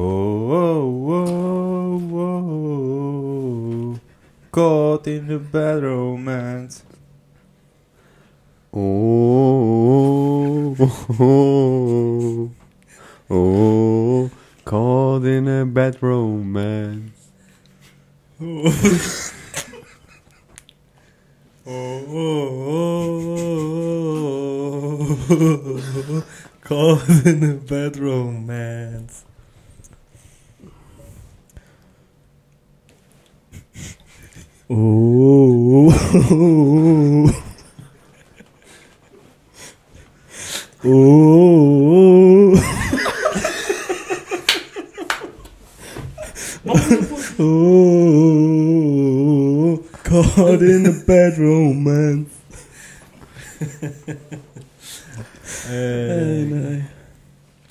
Oh, oh, oh, oh, caught in the bad romance. Oh, oh, oh, oh, caught in a bad romance. Oh, oh, oh, oh, caught in a bad romance. Oh, oh, oh, caught in a bad romance. Hey, Äh, nein.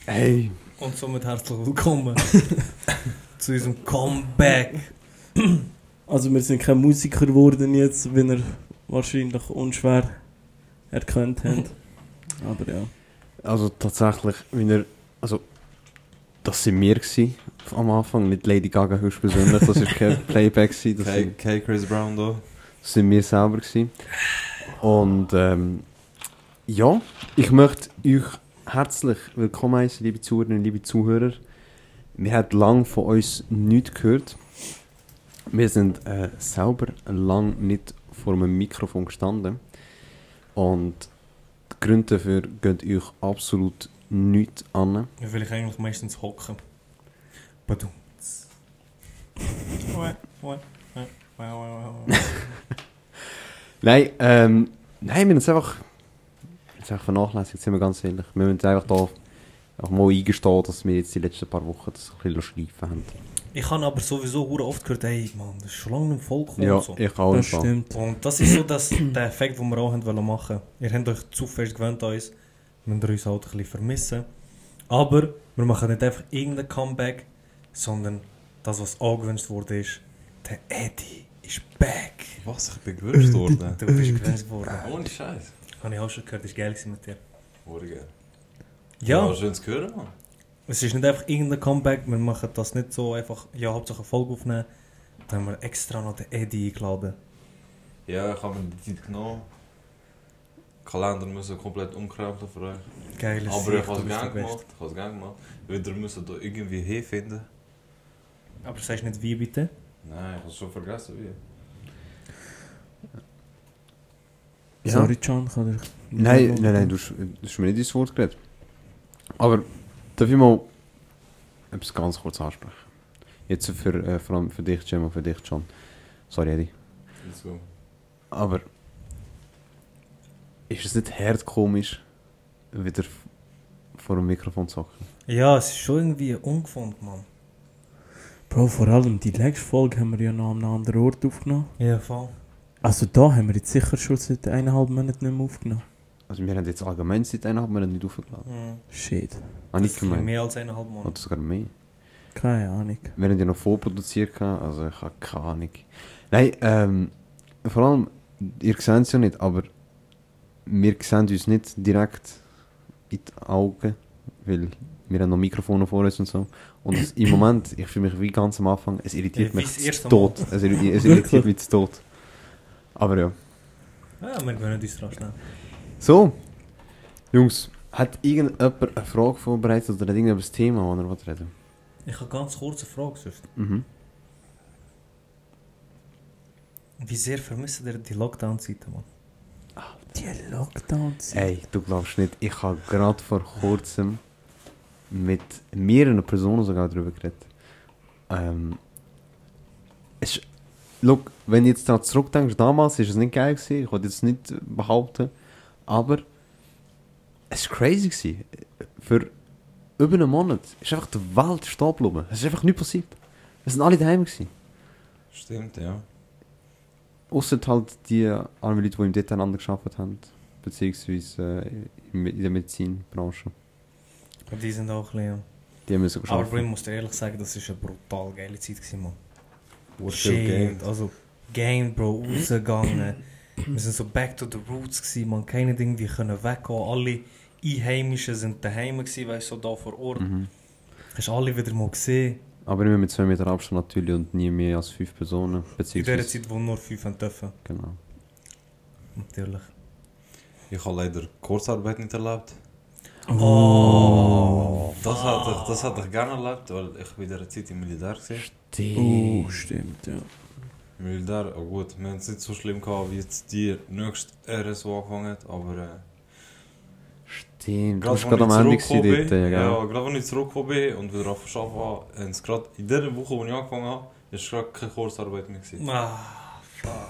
Hey, und somit herzlich willkommen zu unserem Comeback. Also wir sind kein Musiker geworden jetzt, wie ihr wahrscheinlich unschwer erkannt habt. Aber ja. also tatsächlich, wie er, also, das sind wir gsi am Anfang, nicht Lady Gaga höchstpersönlich, das ist kein Playback gsi, das, Hey, sind, hey Chris Brown da. das sind wir selber gsi. Und ähm, ja, ich möchte euch herzlich willkommen heißen, liebe Zuhörerinnen, liebe Zuhörer. Wir haben lange von uns nichts gehört. Wir sind äh, selber lange nicht vor einem Mikrofon gestanden. Und die Gründe dafür gehen euch absolut nichts an. Wie will ich eigentlich meistens hocken? Badum. Nein, ähm, nein, wir haben es einfach, jetzt einfach vernachlässigt, sind wir ganz ehrlich. Wir müssen einfach da auch mal eingestehen, dass wir jetzt die letzten paar Wochen das ein bisschen schleifen haben. Ich habe aber sowieso oft gehört, hey Mann, das ist schon lange nicht voll gekommen. Ja, so. ich auch. Das im stimmt. Und das ist so das, der Effekt, den wir auch wollen machen. Ihr habt euch zu fest gewöhnt an uns, müsst ihr uns halt ein bisschen vermissen. Aber wir machen nicht einfach irgendein Comeback, sondern das, was angewünscht wurde, ist, der Eddie ist back. Was? Ich bin gewünscht worden? Du bist gewünscht worden. Ohne Scheiß. Habe ich auch schon gehört, das war geil mit dir. Morgen. Ja, schön zu hören, Mann. Es ist nicht einfach irgendein Comeback, wir machen das nicht so einfach, ja, Hauptsache eine Folge aufnehmen. Dann haben wir extra noch den Eddie eingeladen. Ja, ich habe mir die Zeit genommen. Kalender müssen komplett umkrempeln für euch. Geiles Aber Sicht, ich habe es gerne gemacht. Ich habe es gerne gemacht. Wieder müssen da irgendwie hinfinden. Aber sagst nicht wie bitte? Nein, ich habe es schon vergessen wie. Ja. Sorry, Can, kann ich... Nein, nein, nein, du hast, du hast mir nicht ins Wort geredet. Aber darf ich mal etwas ganz kurz ansprechen? Jetzt für, äh, vor allem für dich, Jim, und für dich, John. Sorry, Eddie. Go. Aber ist es nicht hart komisch, wieder vor einem Mikrofon zu hocken? Ja, es ist schon irgendwie ungefunden, Mann. Bro, vor allem die letzte Folge haben wir ja noch an einem anderen Ort aufgenommen. Ja, voll. Also da haben wir jetzt sicher schon seit eineinhalb Monaten nicht mehr aufgenommen. Also wir haben jetzt allgemein seit eineinhalb Monaten nicht aufgeladen. Mhm. Shit. Ah, nicht Das ist gemeint. mehr als eineinhalb Monate. Oder sogar mehr. Keine Ahnung. Wir haben ja noch vorproduziert, also ich habe keine Ahnung. Nein, ähm, vor allem, ihr seht es ja nicht, aber wir sehen uns nicht direkt in die Augen, weil wir haben noch Mikrofone vor uns und so. Und es, im Moment, ich fühle mich wie ganz am Anfang, es irritiert wie mich zu tot. Es irritiert mich zu tot. Aber ja. Ja, wir gewöhnen uns dran schnell. So, Jungs, hat irgendjemand eine Frage vorbereitet oder hat irgendjemand ein Thema, das er will reden Ich habe ganz kurz eine Frage. Sonst. Mhm. Wie sehr vermisst ihr die Lockdown-Zeiten, Mann? Die Lockdowns. Ey, du glaubst nicht, ich habe gerade vor kurzem mit mehreren Personen sogar darüber geredet. Ähm, es, ist- look, wenn du jetzt daran zurückdenkst, damals ist es nicht geil gewesen, ich wollte jetzt nicht behaupten, aber es war crazy gewesen. Für über einen Monat ist einfach die Welt stehen geblieben. Es ist einfach nichts passiert. Wir sind alle daheim gewesen. Stimmt, ja. Ausser halt die armen Leute, die im Detail gearbeitet haben, beziehungsweise äh, in in der Medizinbranche. Und die sind auch ein bisschen... Die müssen Aber ich muss dir ehrlich sagen, das war eine brutal geile Zeit, gewesen, Mann. Wo Shit, also Game, Bro, rausgegangen. Wir sind so back to the roots gewesen, man. Keine irgendwie können weggehen. Alle Einheimischen sind daheim gewesen, weißt du, so da vor Ort. Mhm. Hast du alle wieder mal gesehen? Aber immer mit 2 Meter Abstand natürlich und nie mehr als 5 Personen. In der. Zeit, wo nur fünf haben dürfen. Genau. Natürlich. Ich habe leider Kurzarbeit nicht erlebt. Oh. Das hatte ich, das hatte ich gerne erlebt, weil ich bei dieser Zeit im Militär war. Oh, stimmt, ja. Im Militär, oh gut, wir haben es nicht so schlimm gehabt, wie jetzt die nächste RSO angefangen hat, aber äh, Stimmt. Du gerade warst gerade am Ende dort, ja, ja, gerade als ich zurückgekommen bin und wieder auf Arbeiten war, haben sie gerade in der Woche, wo ich angefangen habe, ist gerade keine Kurzarbeit mehr gewesen. Ah,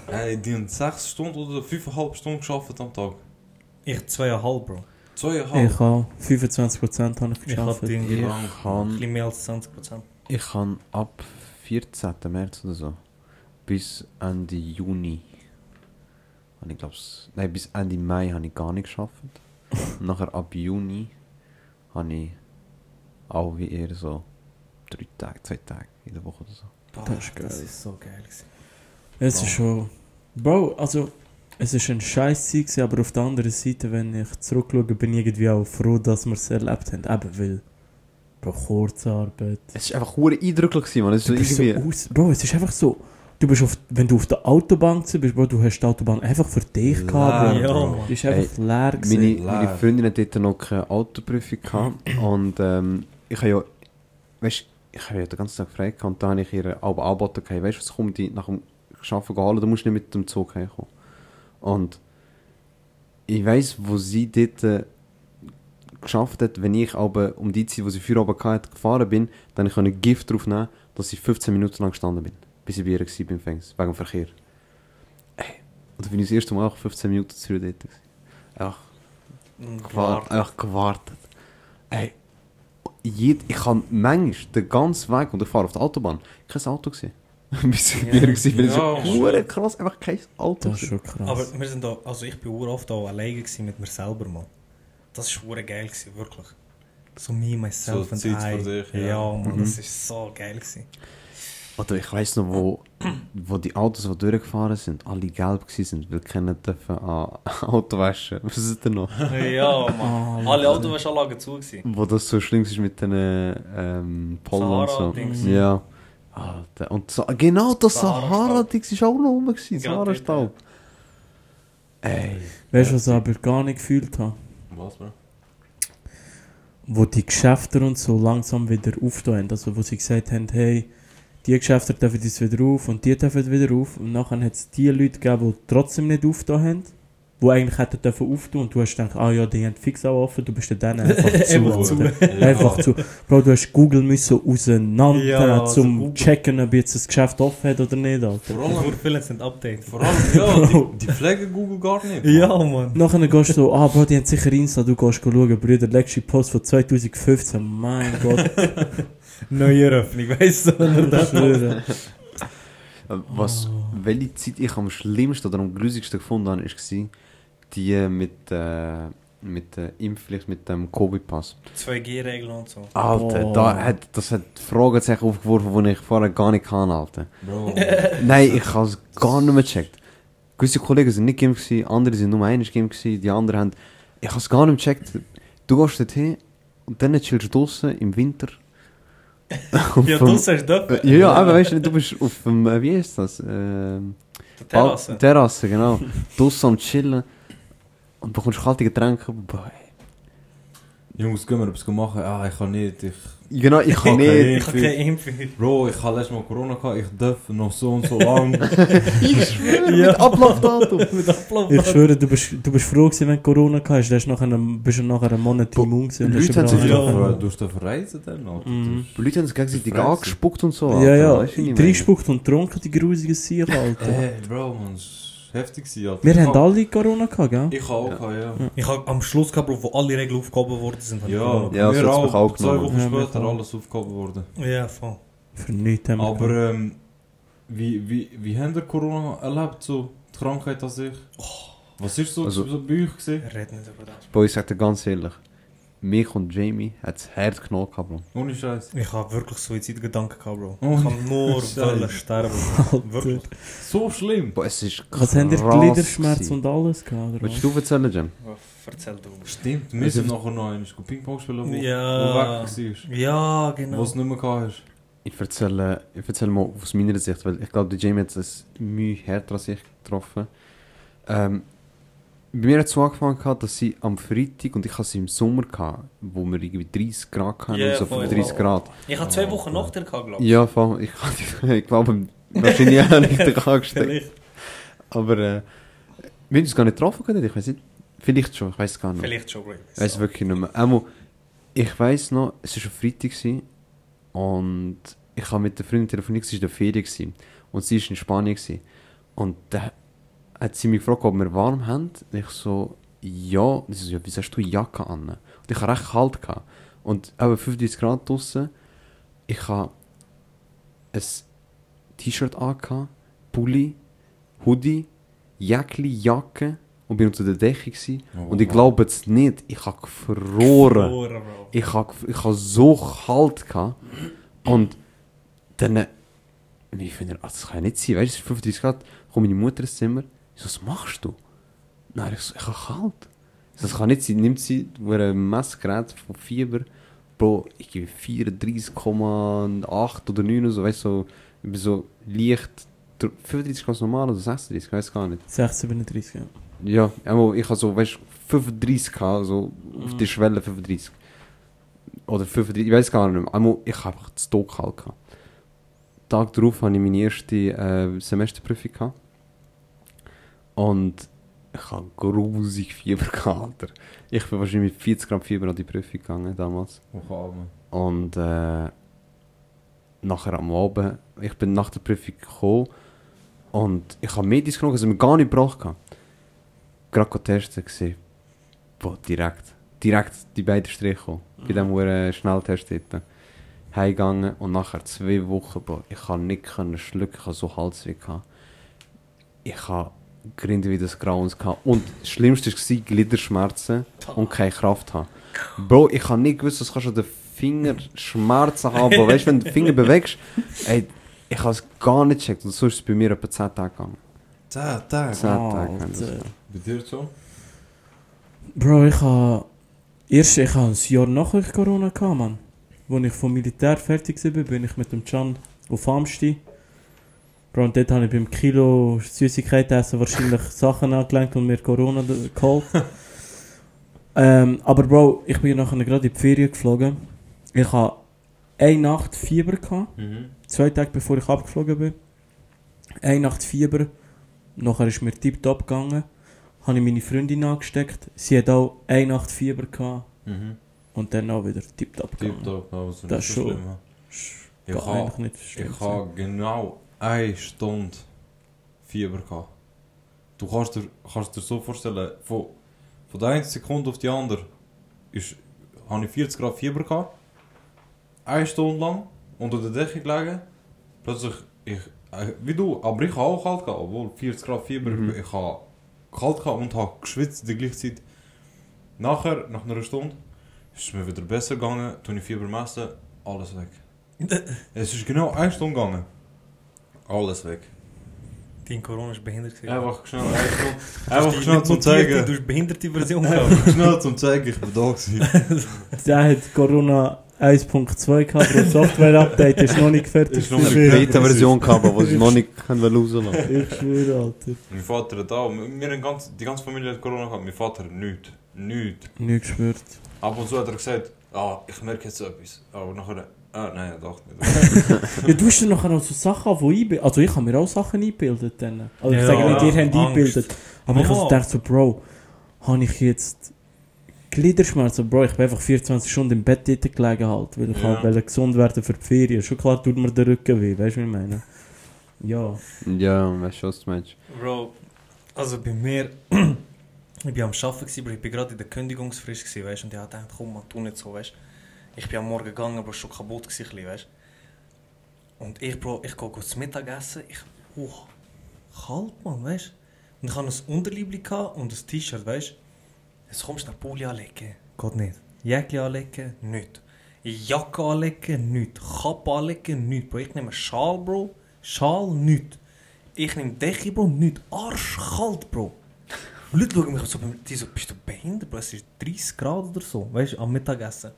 Hey, die haben sechs Stunden oder fünfeinhalb Stunden gearbeitet am Tag. ich zweieinhalb, Bro. Zweieinhalb. Ich habe 25% habe ich Ich habe geschafft. Ich ein kann, bisschen mehr als 20%. ich kann ab 14. März oder so bis Ende Juni. habe Ich glaub's, nein, bis Ende Mai habe ich gar nicht geschafft. Nachher ab Juni habe ich auch wie eher so drei Tage, zwei Tage in der Woche oder so. Das ist geil. Das ist so geil. gewesen. Es ist schon. Bro, also. Es ist ein scheiß Zeit, gewesen, aber auf der anderen Seite, wenn ich zurückschaue, bin ich irgendwie auch froh, dass wir es erlebt haben. Eben weil. Bro, Kurzarbeit. Es war einfach hure eindrücklich, man. Es ist so bist so irgendwie... aus, Bro, es ist einfach so. Du bist auf, wenn du auf der Autobahn bist, Bro, du hast die Autobahn einfach für dich gehabt, Leer, Bro. Ja. Die ist einfach leer Meine, gewesen. meine Leer. Freundin hat dort noch keine Autoprüfung gehabt und ähm, ich habe ja, weißt, ich habe ja den ganzen Tag frei gehabt und da habe ich ihr aber angeboten, gehabt, weißt du was, komm die nach dem Arbeiten holen, du musst nicht mit dem Zug herkommen. Und ich weiss, wo sie dort äh, geschafft hat, wenn ich aber um die Zeit, wo sie für oben hatte, gefahren bin, dann konnte ich Gift drauf nehmen, dass ich 15 Minuten lang gestanden bin, war beim Fängnis, wegen dem Verkehr. Ey, und ich das erste Mal auch 15 Minuten zurück dort. gewesen. Einfach gewartet. Einfach gewartet. Ey, jed, ich kann manchmal den ganzen Weg, und ich fahre auf der Autobahn, kein Auto gesehen. Bis ich Ja. war, bin Ja, krass, einfach kein Auto Das ist schon krass. Aber wir sind da, also ich bin oft auch alleine mit mir selber, Mann. Das war geil, gewesen, wirklich. So me, myself So and Zeit I. für dich, ja. ja. Mann, Mhm. das ist so geil gewesen. Oder ich weiss noch, wo, wo die Autos, die durchgefahren sind, alle gelb waren, weil keiner dürfen an Auto waschen. Was ist denn noch? ja, Mann. Ah, Alle Autowaschanlagen zu gewesen. Wo das so schlimm ist mit den ähm, Pollen und so. Sahara-Dings. Ja. Alter. Und so, genau das. Sahara-Dings war auch noch rum. gewesen, Genau dort, Sahara-Staub. Ey. Weißt du, was ich aber gar nicht gefühlt habe? Was, Bro? Wo die Geschäfte und so langsam wieder haben. Also, wo sie gesagt haben, hey, die Geschäfte dürfen jetzt wieder auf und die dürfen wieder auf. Und nachher hat es die Leute gegeben, die trotzdem nicht aufgetan haben. Die eigentlich hätten dürfen auftun und du hast gedacht, ah ja, die haben fix auch offen, du bist dann einfach zu. Einfach zu. Einfach zu. Bro, du hast Google müssen auseinander, Ja, also zum Google. checken, ob jetzt das Geschäft offen hat oder nicht, Alter. Vor Nur allem, viele sind updated. vor allem ja, die, die pflegen Google gar nicht. Ja, Mann. Nachher gehst du so, ah, Bro, die haben sicher Insta, du gehst schauen, Brüder, legst die Post von 2015, mein Gott, Neue Eröffnung, weißt du? Das? schwöre. Was, welche Zeit ich am schlimmsten oder am grusigsten gefunden habe, war die mit, äh, mit der Impfpflicht, mit dem Covid-Pass. 2G-Regeln und so. Alter, Oh. da hat, das hat Fragezeichen aufgeworfen, die ich vorher gar nicht kann, Alter. Bro, Nein, ich habe es gar nicht mehr gecheckt. Gewisse Kollegen sind nicht geimpft, gewesen, andere sind nur einmal geimpft, die anderen haben... Ich habe es gar nicht gecheckt. Du gehst dorthin und dann chillst du draußen im Winter. Ja, du sagst das. Äh, Ja, ja, aber weißt du, du bist auf dem, wie ist das? Ähm, Terrasse. Terrasse, genau. Draussen am Chillen. Und bekommst kalte Getränke. Boah. Jungs, gehen wir etwas machen? Ah, ich kann nicht. Ich, Genau, ich kann Okay. nicht. Ich habe keine Impfung. Bro, ich habe letztes Mal Corona gehabt, ich darf noch so und so lang. Ich schwöre, Ja. mit Ablaufdatum. Mit. Ich schwöre, du bist, du bist froh gewesen, wenn du Corona gehabt hast, einen- bist du nachher einen Monat Bo- immun gewesen. Leute hast haben sich Ja. Ja, du hast verreisen dann, Alter. Mhm. Die Leute haben sich gegenseitig angespuckt und so. Ja, Alter. ja, Weißt du, und getrunken, die grusigen Sicher, Alter. Hey, Bro, man, heftig, gewesen, Alter. Wir ich haben hab- alle Corona gehabt, gell? Ich auch, gehabt, ja. Ich habe am Schluss gehabt, Bro, wo alle Regeln aufgehoben worden sind. Ja, Corona Ja, wir auch auch. Zwei. Wochen Ja, später alles aufgehoben worden. Ja, voll. Für nichts haben wir. Aber ähm, wie, wie, wie habt ihr Corona erlebt, so die Krankheit an sich? Was ist so, Also- so bei euch gesehen? Red nicht über das. Boah, ich sag dir ganz ehrlich. Mich und Jamie hat das Herz genommen Bro. Ohne Scheiß. Ich habe wirklich Suizidgedanken gehabt, Bro. Oh, ich kann nur wollen sterben. Wirklich. So schlimm. Boah, es ist Was haben ihr krass Gliederschmerz gewesen. und alles gehabt? Oder Willst du erzählen, Jam? Erzähl du. Stimmt, wir sind nachher noch einmal Ping-Pong spielen, wo, Ja. wo weg warst. Ja, Wo genau. es nicht mehr gehabt hast. Ich erzähle, ich erzähle mal aus meiner Sicht, weil ich glaube, der Jamie hat es Mühe härter als ich getroffen. Ähm, bei mir hat es so angefangen, gehabt, dass sie am Freitag, und ich hatte sie im Sommer, gehabt, wo wir irgendwie 30 Grad hatten, Ja, so voll. 35 Grad. Ich habe zwei Wochen nach gehabt, glaube Ja, voll. Ich, hatte- ich glaube, wahrscheinlich auch nicht angesteckt. Vielleicht. Aber äh, wir haben uns gar nicht getroffen, können, ich weiß nicht. Vielleicht schon, ich weiß gar nicht. Vielleicht schon. Ich weiß wirklich nicht mehr. Einmal, ich weiß noch, es war ein Freitag gewesen, und ich habe mit der Freundin telefoniert, es war in der Ferien gewesen, und sie war in Spanien. Gewesen. Und da hat sie mich gefragt, ob wir warm haben. Und ich so, ja. Sie so, ja, wieso hast du Jacke an? Und ich hatte recht kalt. Gehabt. Und eben 35 Grad draussen. Ich habe ein T-Shirt angehabt, Pulli, Hoodie, Jäckli, Jacke und bin unter der Decke gewesen. Oh, Und ich glaube es nicht, ich habe gefroren. Bro. Ich habe ich ha so kalt gehabt. Und dann, ich finde, also das kann ja nicht sein, weißt du, es ist 35 Grad, kommt meine Mutter ins Zimmer, ich so, was machst du? Nein, ich so, ich habe kalt. Ich so, Das kann nicht sein, nimmt sie wo ein Messgerät von Fieber, Bro, ich gebe 34,8 oder 9 oder so, weißt du, so, ich bin so leicht, 35 ganz normal oder 36, ich weiß gar nicht. 637, ja. Ja, einmal, ich habe so, weißt du, 35 gehabt, so auf Mhm. die Schwelle 35. Oder 35, ich weiß gar nicht mehr. Einmal, ich habe einfach zu Tod gehabt. Tag darauf hatte ich meine erste äh, Semesterprüfung gehabt. Und ich habe grusig Fieber gehabt, Alter. Ich bin wahrscheinlich mit 40 Gramm Fieber an die Prüfung gegangen damals. Oh. Und äh, nachher am Abend, ich bin nach der Prüfung gekommen und ich habe Medis genommen, also mir gar nicht gebraucht. Gerade testen gesehen. Boah, direkt. Direkt die beiden Striche gekommen. Bei dem äh, Schnelltest dort. Heimgegangen und nachher zwei Wochen, boah, ich kann nicht können schlucken, ich habe so Halsweh gehabt. Ich habe Grinde wie das Grauens gehabt. Und das Schlimmste war Gliederschmerzen und keine Kraft haben. Bro, ich habe nicht gewusst, dass kannst du den Finger Schmerzen haben. Aber weißt du, wenn du den Finger bewegst, ey, ich habe es gar nicht gecheckt. Und so ist es bei mir etwa 10 Tage gegangen. 10 Tage. 10 Tage. Bei dir so? Bro, ich habe... Erst, ich habe ein Jahr nachher Corona gehabt, Mann. Als ich vom Militär fertig war, bin ich mit dem Can auf Amsti. Bro, und dort habe ich beim Kilo Süßigkeiten essen wahrscheinlich Sachen angelenkt und mir Corona geholt. ähm, aber Bro, ich bin nachher gerade in die Ferien geflogen. Ich habe eine Nacht Fieber gehabt. Mhm. Zwei Tage bevor ich abgeflogen bin. Eine Nacht Fieber. Nachher ist mir tiptop gegangen. Habe ich meine Freundin angesteckt. Sie hat auch eine Nacht Fieber gehabt. Mhm. Und dann auch wieder tiptop gegangen. Tipptopp, also Das so schon. schlimm. ja. Ich eigentlich nicht ich habe genau eine Stunde Fieber gehabt. Du kannst dir, kannst dir so vorstellen, von, von der einen Sekunde auf die andere ist, habe ich 40 Grad Fieber gehabt. Eine Stunde lang unter der Decke gelegen. Plötzlich, ich, äh, wie du, aber ich habe auch kalt gehabt, obwohl 40 Grad Fieber, Mhm. ich habe kalt gehabt und habe geschwitzt in der gleichen Zeit. Nachher, nach einer Stunde, ist es mir wieder besser gegangen, tue ich Fieber messen, alles weg. Es ist genau eine Stunde gegangen. Alles weg. Dein Corona ist behindert. Einfach schnell, Einfach die schnell zum zeigen. Du hast behinderte Version gehabt. Schnell zum zeigen, ich bin da gewesen. Der hat Corona 1.2 gehabt, das Software-Update ist noch nicht fertig. Ist noch eine. Beta-Version gehabt, aber die ich noch nicht können rauslassen Ich schwöre, Alter. Mein Vater hat auch, wir ganz, die ganze Familie hat Corona gehabt, mein Vater hat nichts. Nichts. Nicht geschwört. Ab und zu hat er gesagt, ah, ich merke jetzt etwas. Aber nachher, ah, nein, dachte nicht. Ja, du hast ja nachher auch so Sachen, die einbilden. Also ich habe mir auch Sachen eingebildet dann. Also ich Ja, sage nicht, ihr habt Angst. eingebildet. Aber ich Ja. habe so gedacht so, Bro, habe ich jetzt Gliederschmerzen? Bro, ich bin einfach 24 Stunden im Bett dort gelegen halt, weil ich Ja. halt gesund werden für die Ferien. Schon klar tut mir der Rücken weh, weißt du, was ich meine? Ja. Ja, weißt du, was du meinst? Bro, also bei mir, ich bin am Arbeiten, aber ich bin gerade in der Kündigungsfrist, gewesen, weißt, und ich habe gedacht, komm, man, tu nicht so, weißt. Ich bin am Morgen gegangen, aber schon kaputt gewesen, bisschen, weißt. Und ich, Bro, ich gehe zum Mittagessen, ich, oh, kalt, man, weißt. Und ich hatte ein Unterliebli gehabt und ein T-Shirt, weißt. Jetzt kommst du nach Pulli anlegen. Geht nicht. Jäckchen anlegen, nicht. Jacke anlegen, nicht. Kappe anlegen, nicht. Bro, ich nehme Schal, Bro. Schal, nicht. Ich nehme Decke, Bro, nicht. Arschkalt, Bro. Leute schauen mich so, die so, bist du behindert, Bro? Es ist 30 Grad oder so, weißt du, am Mittagessen.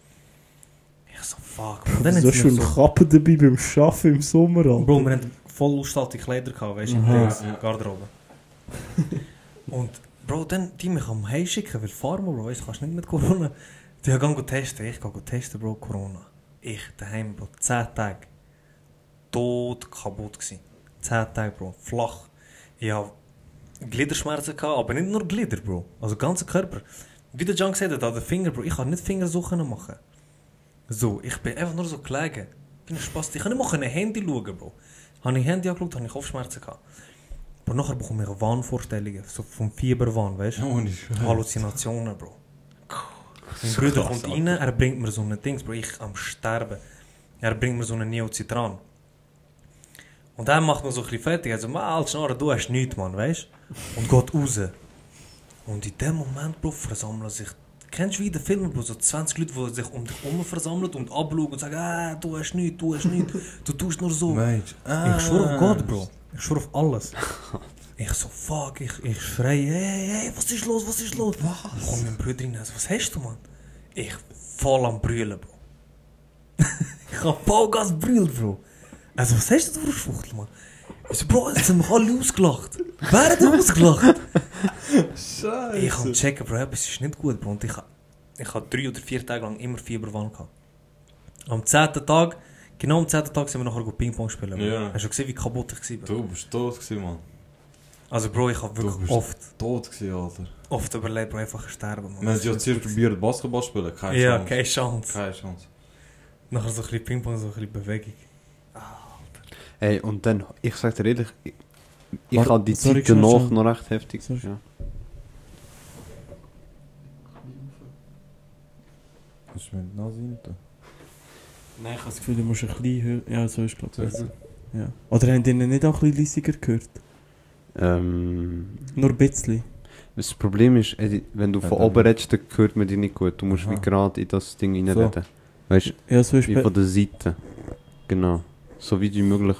Ich so, fuck, Bro. Dann so schön so, Kappe dabei beim Arbeiten im Sommer. Alter. Bro, wir hatten voll ausstattige Kleider gehabt, weißt du, in der Garderobe. Und Bro, dann die mich am Heim schicken, weil wir, Bro, weißt du, kannst nicht mit Corona. Die gehen go testen, ich gehe go testen, Bro, Corona. Ich daheim, Bro, 10 Tage. Tot kaputt gsi. 10 Tage, Bro, flach. Ich hab Gliederschmerzen gehabt, aber nicht nur Glieder, Bro. Also ganzer Körper. Wie der John gesagt hat, an den Finger, Bro, ich kann nicht Fingersuchen machen. So, ich bin einfach nur so gelegen. Wie ein Spaß. Ich kann nicht mal ein Handy schauen, Bro. Habe ich Handy angeschaut, habe ich Kopfschmerzen gehabt. Aber nachher bekomme ich Wahnvorstellungen, so vom Fieberwahn, weißt du? Oh. Halluzinationen, Bro. Mein Bruder kommt rein, er bringt mir so ein Dings, Bro, ich am Sterben. Er bringt mir so einen Neocitran. Und er macht mir so ein bisschen fertig, also, mal, Schnarre, du hast nichts, Mann, weißt du? Und geht raus. Und in dem Moment, Bro, versammeln sich, kennst du wie in den Filmen, Bro, so 20 Leute, die sich um dich herum versammeln und abschauen und sagen, ah, du hast nichts, du hast nichts, du tust nur so. Mensch. Ich schwöre auf Gott, Bro. Ich schwöre auf alles. Ich so, fuck, ich, ich schreie, hey, hey, was ist los, was ist los? Was? Komm mein Bruder rein, also, was hast du, Mann? Ich voll am Brüllen, Bro. ich hab Vollgas brüllt, Bro. Also, was hast du für Schwuchtel, Mann? Bro, jetzt haben mich alle ausgelacht. Wer hat ausgelacht? Scheiße. ich hab checken, Bro, etwas ist nicht gut, Bro. Und ich ich hab drei oder vier Tage lang immer Fieberwahn gehabt. Am zehnten Tag, genau am zehnten Tag sind wir nachher Ping-Pong spielen. Ja. Hast du gesehen, wie kaputt ich war? Du bist tot gewesen, Mann. Also Bro, ich habe wirklich oft, Tot gewesen, Alter. oft überlebt, Bro, einfach sterben. Mann. Wir haben ja zuerst probiert Basketball spielen. Keine Ja, Chance. keine Chance. Keine Chance. Nachher so ein bisschen Ping-Pong, so ein bisschen Bewegung. Ey, und dann, ich sag dir ehrlich, ich, ich Warte, habe die sorry, Zeit danach noch recht heftig. Sorry. Ja. Hast du mir die Nase rein? Nein, ich habe das Gefühl, du musst ein bisschen höher. Ja, so ist glaube ich. Ja. Oder haben die nicht auch ein bisschen leiser gehört? Ähm, Nur ein bisschen. das Problem ist, Edi, wenn du Ja, von oben redest, dann hört man dich nicht gut. Du musst Aha. wie gerade in das Ding reinreden. Weißt du, Ja, so ist wie von der Seite. Genau. So wie möglich.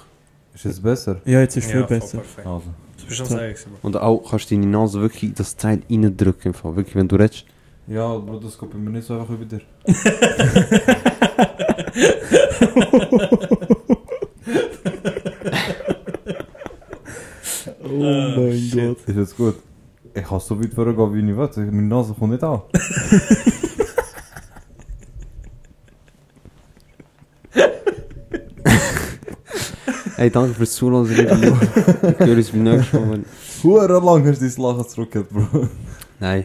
Ist es besser? Ja, jetzt ist viel Ja, voll besser. Also. Das bist schon So. Bro. Und auch kannst du deine Nase wirklich in das Teil reindrücken. Wirklich, wenn du redest. Ja, aber das bei mir nicht so einfach bei dir. Oh mein shit. Gott. Ist jetzt gut. Ich kann so weit vorgehen, wie ich will. Meine Nase kommt nicht an. Hey, danke fürs Zuhören. liebe Leute. Ich höre uns beim nächsten Mal. Hure lang hast du dein Lachen zurückgehört, Bro. Nein.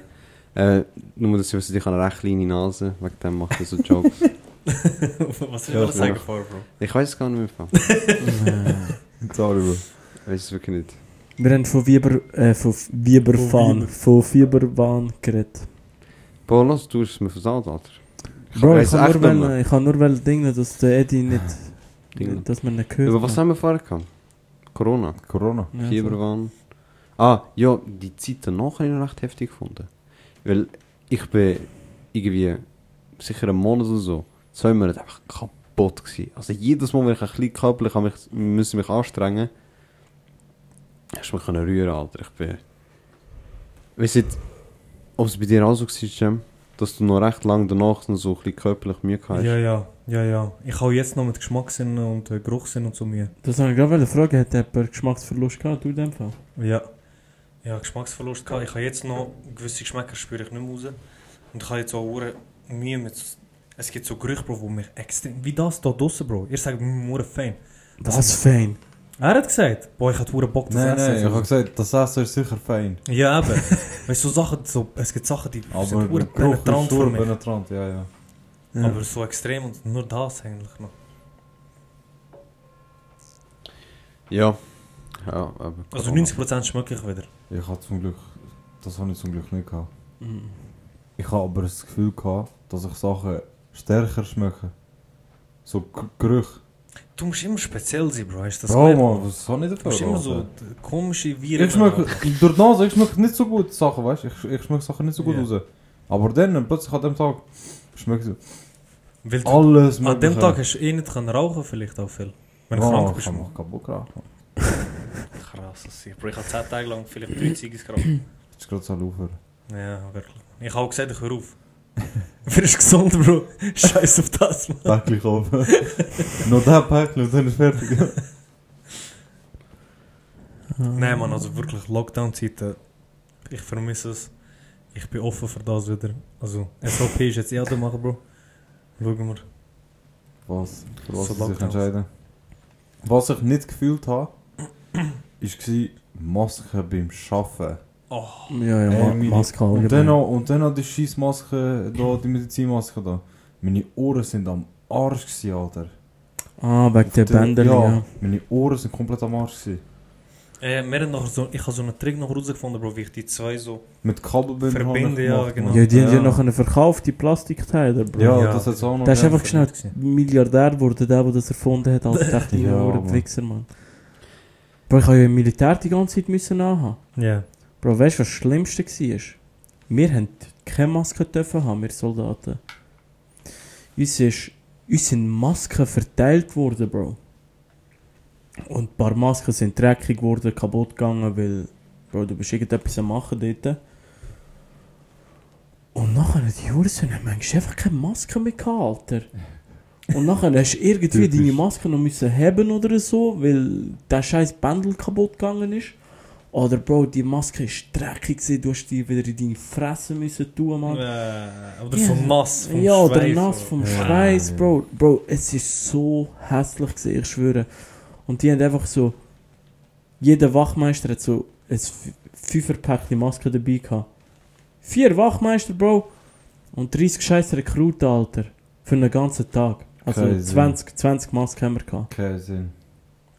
Äh, nur, dass ich weiß, ich habe eine recht kleine Nase. Wegen dem macht er so Jokes. Was soll ich sagen vor, Bro? ich weiß es gar nicht mehr. Ich Sorry, Bro. weiß es wirklich nicht. Wir haben von Wieber, äh, von Wieberfahren, Wieber. von Fieberwahn geredet. Paulos, du hast es mir versaut, Alter. Bro, ich kann, nur wollen, ich kann nur wollen dass der Eddie nicht, Dinge. dass man nicht hört. Über was haben wir vorher gehabt? Corona. Corona. Ja, Fieberwahn. Ah, ja, die Zeit danach habe ich noch recht heftig gefunden. Weil ich bin irgendwie sicher einen Monat oder so, zwei Monate einfach kaputt gewesen. Also jedes Mal, wenn ich ein bisschen körperlich habe mich, müssen mich anstrengen, hast du mich können rühren, Alter. Ich bin... Weißt du, ob es bei dir auch so war, Cem? Dass du noch recht lange danach noch so ein bisschen körperlich Mühe hast? Ja, ja, ja, ja. Ich habe jetzt noch mit Geschmackssinn und äh, Geruchssinn und so Mühe. Das habe ich gerade wollen fragen, hat jemand Geschmacksverlust gehabt, du in dem Fall? Ja. Ja, Geschmacksverlust gehabt. Ich habe jetzt noch gewisse Geschmäcker spüre ich nicht mehr raus. Und ich habe jetzt auch hure Mühe mit... Es gibt so Gerüche, Bro, wo mich extrem... Wie das da draussen, Bro. Ihr sagt mir hure fein. Das ist fein. Er hat gesagt, boah, ich hatte hure Bock, das Nein, Essen. nein, ich habe gesagt, das Essen ist sicher fein. Ja, eben. weißt du, so Sachen, so, es gibt Sachen, die Aber sind Geruch penetrant ist für mich. penetrant, ja, ja. Ja. Aber so extrem und nur das eigentlich noch. Ja. Ja, aber... Also Corona. 90% schmecke ich wieder. Ich habe zum Glück, das habe ich zum Glück nicht gehabt. Mhm. Ich habe aber das Gefühl gehabt, dass ich Sachen stärker schmecke. So G- Gerüche. Du musst immer speziell sein, Bro. Hast du das Bro, gemerkt? man, was habe ich Du dafür? musst immer so Alter? d- komische Viren. Ich schmecke, durch die Nase, ich schmecke nicht so gut Sachen, weißt du? Ich, ich schmecke Sachen nicht so gut Ja. raus. Aber dann, plötzlich an dem Tag, Schmeckt so. Weil du, Alles an dem Mögliche. Tag hast du eh nicht können rauchen vielleicht auch viel. Wenn du Ja, krank bist. kann Mann. man kaputt rauchen. Krass, das ist. Bro, ich habe 10 Tage lang vielleicht 3 Ziggis geraucht. Das ist gerade so aufhören. Ja, wirklich. Ich habe auch gesagt, ich höre auf. Wirst gesund, Bro. Scheiß auf das, Mann. Päckchen kaufen. Noch der Päckchen und dann ist fertig. Nein, Mann, also wirklich Lockdown-Zeiten. Ich vermisse es. Ich bin offen für das wieder. Also, SOP ist jetzt eh an der machen, Bro. Schauen wir. Was? Für was So sie sich Lockdowns. entscheiden. Was ich nicht gefühlt habe, war Masken beim Arbeiten. Oh, Ja, ja, Ma meine- Maske Und dann noch, und dann noch die Scheissmaske, da, die Medizinmaske da. Meine Ohren sind am Arsch gewesen, Alter. Ah, wegen der Der- Bänder, ja. Meine Ohren sind komplett am Arsch gewesen. äh, wir haben noch so, ich habe so einen Trick noch rausgefunden, Bro, wie ich die zwei so. Mit habe ich ja, genau. Mann. Ja, die haben ja noch einen verkauft, die Plastikteile, Bro. Ja, Ja. das hat auch noch. Der ist einfach schnell Milliardär geworden, der, der das erfunden hat, als dachte ich, Ja, ja, Mann. Wichser, Mann. Bro, ich habe ja im Militär die ganze Zeit müssen anhaben. Ja. Bro, weißt du, was das Schlimmste war? Wir haben keine Maske dürfen haben, wir Soldaten. Uns, ist, uns sind Masken verteilt worden, Bro. Und ein paar Masken sind dreckig geworden, kaputt gegangen, weil, Bro, du bist irgendetwas am machen dort. Und nachher, die Juristen haben manchmal einfach keine Maske mehr gehabt, Alter. Und nachher hast du irgendwie deine Maske noch müssen haben oder so, weil der scheiß Bändel kaputt gegangen ist. Oder Bro, die Maske ist dreckig gewesen, du hast die wieder in deine Fresse müssen tun, Mann. Äh, oder Ja. so nass vom ja, oder Schweiß, nass Bro. vom Ja, Schweiß, ja. Bro. Bro, es ist so hässlich gewesen, ich schwöre. Und die haben einfach so, jeder Wachmeister hat so ein Fünferpäckchen Maske dabei gehabt. Vier Wachmeister, Bro. Und 30 scheiß Rekruten, Alter. Für einen ganzen Tag. Also Kein Sinn. 20, 20 Masken haben wir gehabt. Kein Sinn.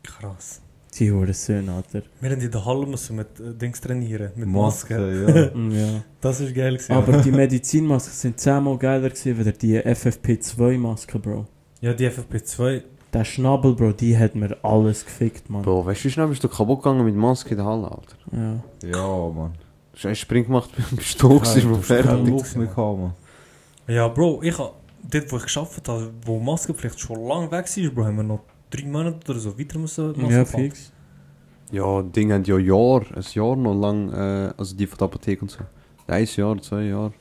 Krass. Die Hure Söhne, Alter. Wir haben in der Halle müssen mit äh, Dings trainieren, mit Maske, Masken. ja. Ja. Das ist geil gewesen. Aber die Medizinmasken sind zehnmal geiler gewesen, als die FFP2-Maske, Bro. ja, die FFP2. Der Schnabel, Bro, die hat mir alles gefickt, Mann. Bro, weißt du, wie schnell bist du kaputt gegangen mit Maske in der Halle, Alter? Ja. Ja, Mann. Du hast einen Spring gemacht beim Stoß, ist Bro, Keine fertig. Luft mehr gehabt, Mann. Ja, Bro, ich hab, dort wo ich geschafft habe, wo Maskenpflicht schon lange weg war, Bro, haben wir noch drei Monate oder so weiter müssen Masken Ja, fix. Ja, die Dinge haben ja Jahr, ein Jahr noch lang, äh, also die von der Apotheke und so. Ein Jahr, zwei Jahre.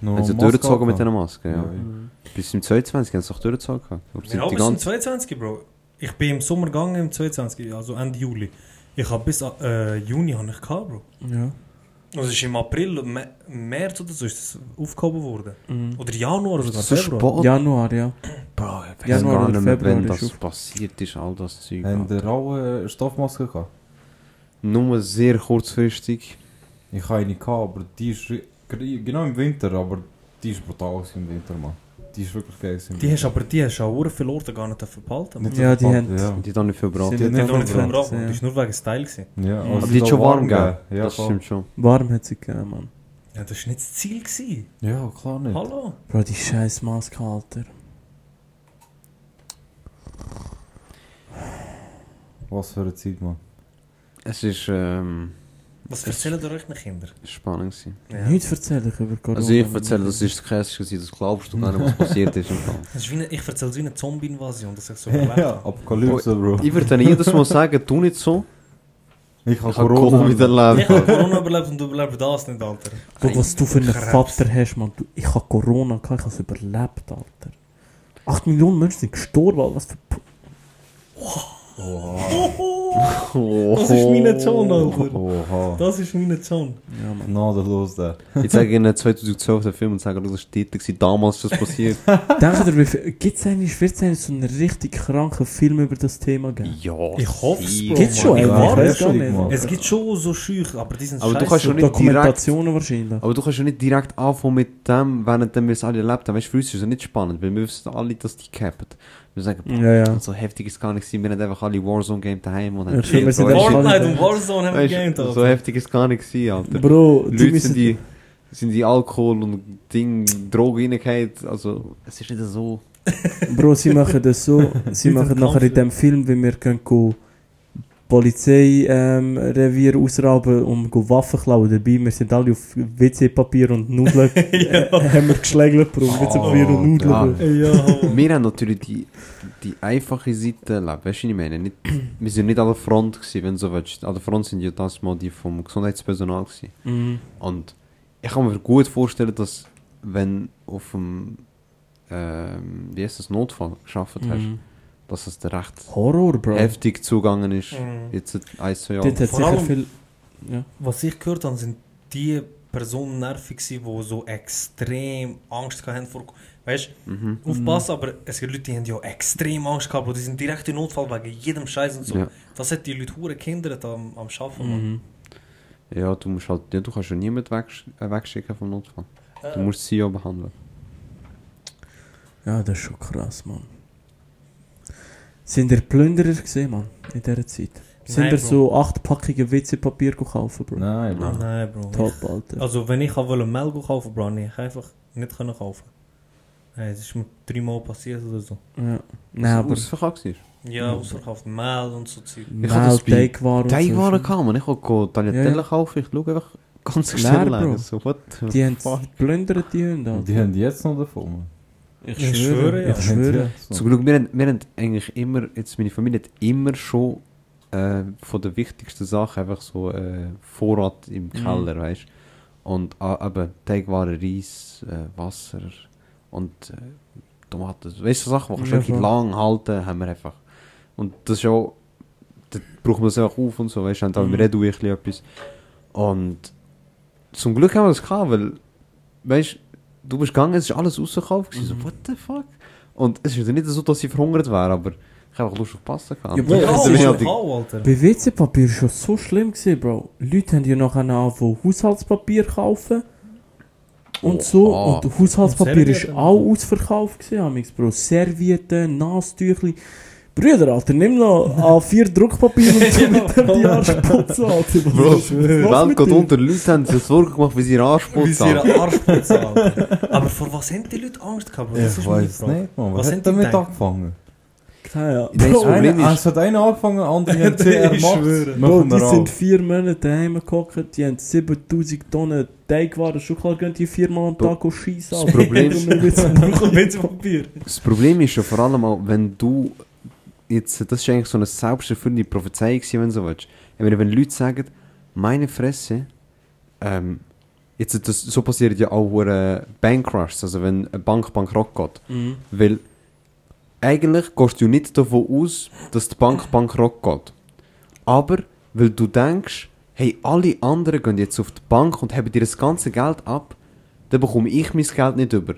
Noch Haben sie Maske durchgezogen mit gehabt? diesen Masken, ja. Ja. Mhm. Bis im 22 haben sie doch durchgezogen. Ja, bis ganze... 22, Bro. Ich bin im Sommer gegangen, im 22, also Ende Juli. Ich habe bis äh, Juni habe ich gehabt, Bro. Ja. Also es ist im April, März oder so ist das aufgehoben worden. Mhm. Oder Januar oder sogar so Februar. spät. Januar, ja. Bro, ich weiß Januar gar oder nicht mehr, Februar wenn das auf- passiert ist, all das Zeug. Haben ihr auch eine Stoffmaske gehabt? Nur sehr kurzfristig. Ich habe eine gehabt, aber die ist genau im Winter, aber die ist brutal im Winter, Mann. Die ist wirklich geil Die hast aber die hast du auch viele Orte gar nicht behalten. Nicht Ja, die haben- Ja, Die dann nicht viel gebracht. Die nicht haben noch nicht viel ja. die ist nur wegen Style gewesen. ja Aber aber Aber die ist hat schon warm gegeben. Ja, das stimmt schon. Warm hat sie gegeben, Mann. Ja, das war nicht das Ziel. Gewesen. Ja, klar nicht. Hallo? Bro, die scheiß Maske, Alter. Was für eine Zeit, Mann. Es ist ähm, Was erzählen ihr euch den Kindern? spannend gewesen. Ja. Nichts erzähle ich über Corona. Also ich erzähle, das ist das Käse das glaubst du gar nicht, was passiert ist im Fall. Das ist wie eine, ich erzähle es wie eine Zombie-Invasion, dass ich so überlebt Ja. Apokalypse, Bro. Ich würde dann jedes Mal sagen, tu nicht so. Ich habe Corona. Covid Ich erlebt. habe Corona überlebt und du überlebst das nicht, Alter. Bro, was du für einen. Vater hast, Mann. Ich habe Corona gehabt, ich habe es überlebt, Alter. 8 Millionen Menschen sind gestorben, Alter. was für... Das ist meine Zone, Alter. Oha. Das ist meine Zone. Ja, Mann. Gnadenlos, der. Ich zeige ihnen 2012 den Film und sage, das war Titel, gewesen, damals ist das passiert. Denkt ihr, wie viel- gibt's eigentlich, wird's eigentlich so einen richtig kranken Film über das Thema geben? ja, Ich hoffe es, Bro. Gibt's schon, ey, Ja, ich weiß gar nicht. Es gibt schon so Schüch, aber die sind Aber du kannst schon nicht direkt, Dokumentationen wahrscheinlich. aber du kannst schon nicht direkt anfangen mit dem, während wir es alle erlebt haben. Weißt du, für uns ist es nicht spannend, weil wir wissen alle, dass die cappen. Wir sagen, boah, Ja, ja. so heftig ist es gar nicht gewesen. Wir haben einfach alle Warzone-Game daheim und haben echt Fortnite und Warzone haben wir weißt gegamed, Alter. so heftig ist es gar nicht gewesen, Alter. Bro, die Leute müssen... sind die, sind die Alkohol und Ding, Drogen reingehauen. Also, es ist nicht so. Bro, sie machen das so, sie machen nachher in dem Film, wenn wir gehen go Polizeirevier ausrauben, um go Waffen klauen. Dabei, wir sind alle auf WC-Papier und Nudeln, äh, haben wir geschlägelt, Bro. WC-Papier und Nudeln. ja. Ja. Wir haben natürlich die, die einfache Seite erlebt. Weißt du, ich meine? Nicht, wir sind nicht an der Front gewesen, wenn du so willst. An der Front sind ja das mal die vom Gesundheitspersonal gewesen. Mhm. Und ich kann mir gut vorstellen, dass wenn auf dem ähm, wie heißt das, Notfall geschafft hast, Mhm. Dass es der recht Horror, Bro. heftig zugegangen ist. Mhm. Jetzt ein, zwei Dort Jahre. hat Vor sicher allem- viel... Ja. Was ich gehört habe, sind die Personen nervig gewesen, die so extrem Angst hatten vor... Weißt Mhm. du, aufpassen, aber es gibt Leute, die haben ja extrem Angst gehabt, die sind direkt in Notfall wegen jedem Scheiß und so. Ja. Das hat die Leute hure gehindert am, am Schaffen, Mann. Mhm. ja, du musst halt, ja, du kannst ja niemanden wegsch äh, wegschicken vom Notfall. Du Äh, musst sie ja behandeln. ja, das ist schon krass, Mann. Sind ihr Plünderer gesehen, Mann, in dieser Zeit? Sind Nein, ihr so acht Packungen WC-Papier gekauft, Bro? Nein, Bro. Nein, Bro. Top, Alter. Also, wenn ich wollte Mehl kaufen Bro, habe ich einfach nicht können kaufen. Hey, das ist mir dreimal passiert oder so. Ja. Nein, aber... Ausverkauft war. Ja, ausverkauft Mehl und so Zeug. Ich Mehl, Teigwaren Teigwaren kam man. Ich wollte Tagliatelle Ja. kaufen. Ich schaue einfach ganz schnell Bro. an. So, what? the Die haben fuck? plündert die Hunde. Die haben jetzt noch davon. Ich Ich schwöre, ja. ich schwöre. Zum Glück, wir haben, wir haben eigentlich immer, jetzt meine Familie hat immer schon äh, von der wichtigsten Sachen einfach so äh, Vorrat im Mhm. Keller, weißt Und äh, eben Teigwaren, Reis, äh, Wasser und äh, Tomaten. Weißt du, so Sachen, die kannst du Ja, wirklich lang halten, haben wir einfach. Und das ist auch, da braucht man es einfach auf und so, weißt du, und dann Mhm. reden wir ein bisschen etwas. Und zum Glück haben wir das gehabt, weil, weißt du, bist gegangen, es ist alles ausverkauft, gewesen, Mhm. so, what the fuck? Und es ist ja nicht so, dass ich verhungert wäre, aber ich habe einfach Lust auf Pasta gehabt. Ja, Bro, ist ich ja halt die- Alter. Bei WC-Papier war schon so schlimm, gewesen, Bro. Leute haben ja noch angefangen, Haushaltspapier kaufen. Und Oh, so. ah. Und Haushaltspapier ist Servietten. auch ausverkauft, gewesen, amix, Bro. Servietten, Nastüchli. Brüder, Alter, nimm noch A4 Druckpapier und tu mit dem die Arschputze, Alter. Bro, Welt geht unter, Leute haben sich Sorgen gemacht, wie sie ihren Arschputz Wie sie haben. ihre Arschputze Alter. Aber vor was haben die Leute Angst gehabt? Bro? Das Ich weiß Frage. nicht, Mann. Was Was hat die damit gedacht? angefangen? Das Bro, ist- es hat einer angefangen, andere haben CR Ich gemacht. schwöre. Bro, die sind vier Monate daheim gehockt, die haben 7000 Tonnen Teigwaren. Schon klar gehen die viermal am Tag schießen. das Problem-. Das Problem ist ja vor allem wenn du jetzt, das ist eigentlich so eine selbsterfüllende Prophezeiung wenn du so willst. Ich meine, wenn Leute sagen, meine Fresse, ähm, jetzt, das, so passiert ja auch äh, Bankrushs, also wenn eine Bank bankrott geht. Mhm. Weil eigentlich gehst du nicht davon aus, dass die Bank bankrott geht. Aber weil du denkst, hey, alle anderen gehen jetzt auf die Bank und haben dir das ganze Geld ab, dann bekomme ich mein Geld nicht über.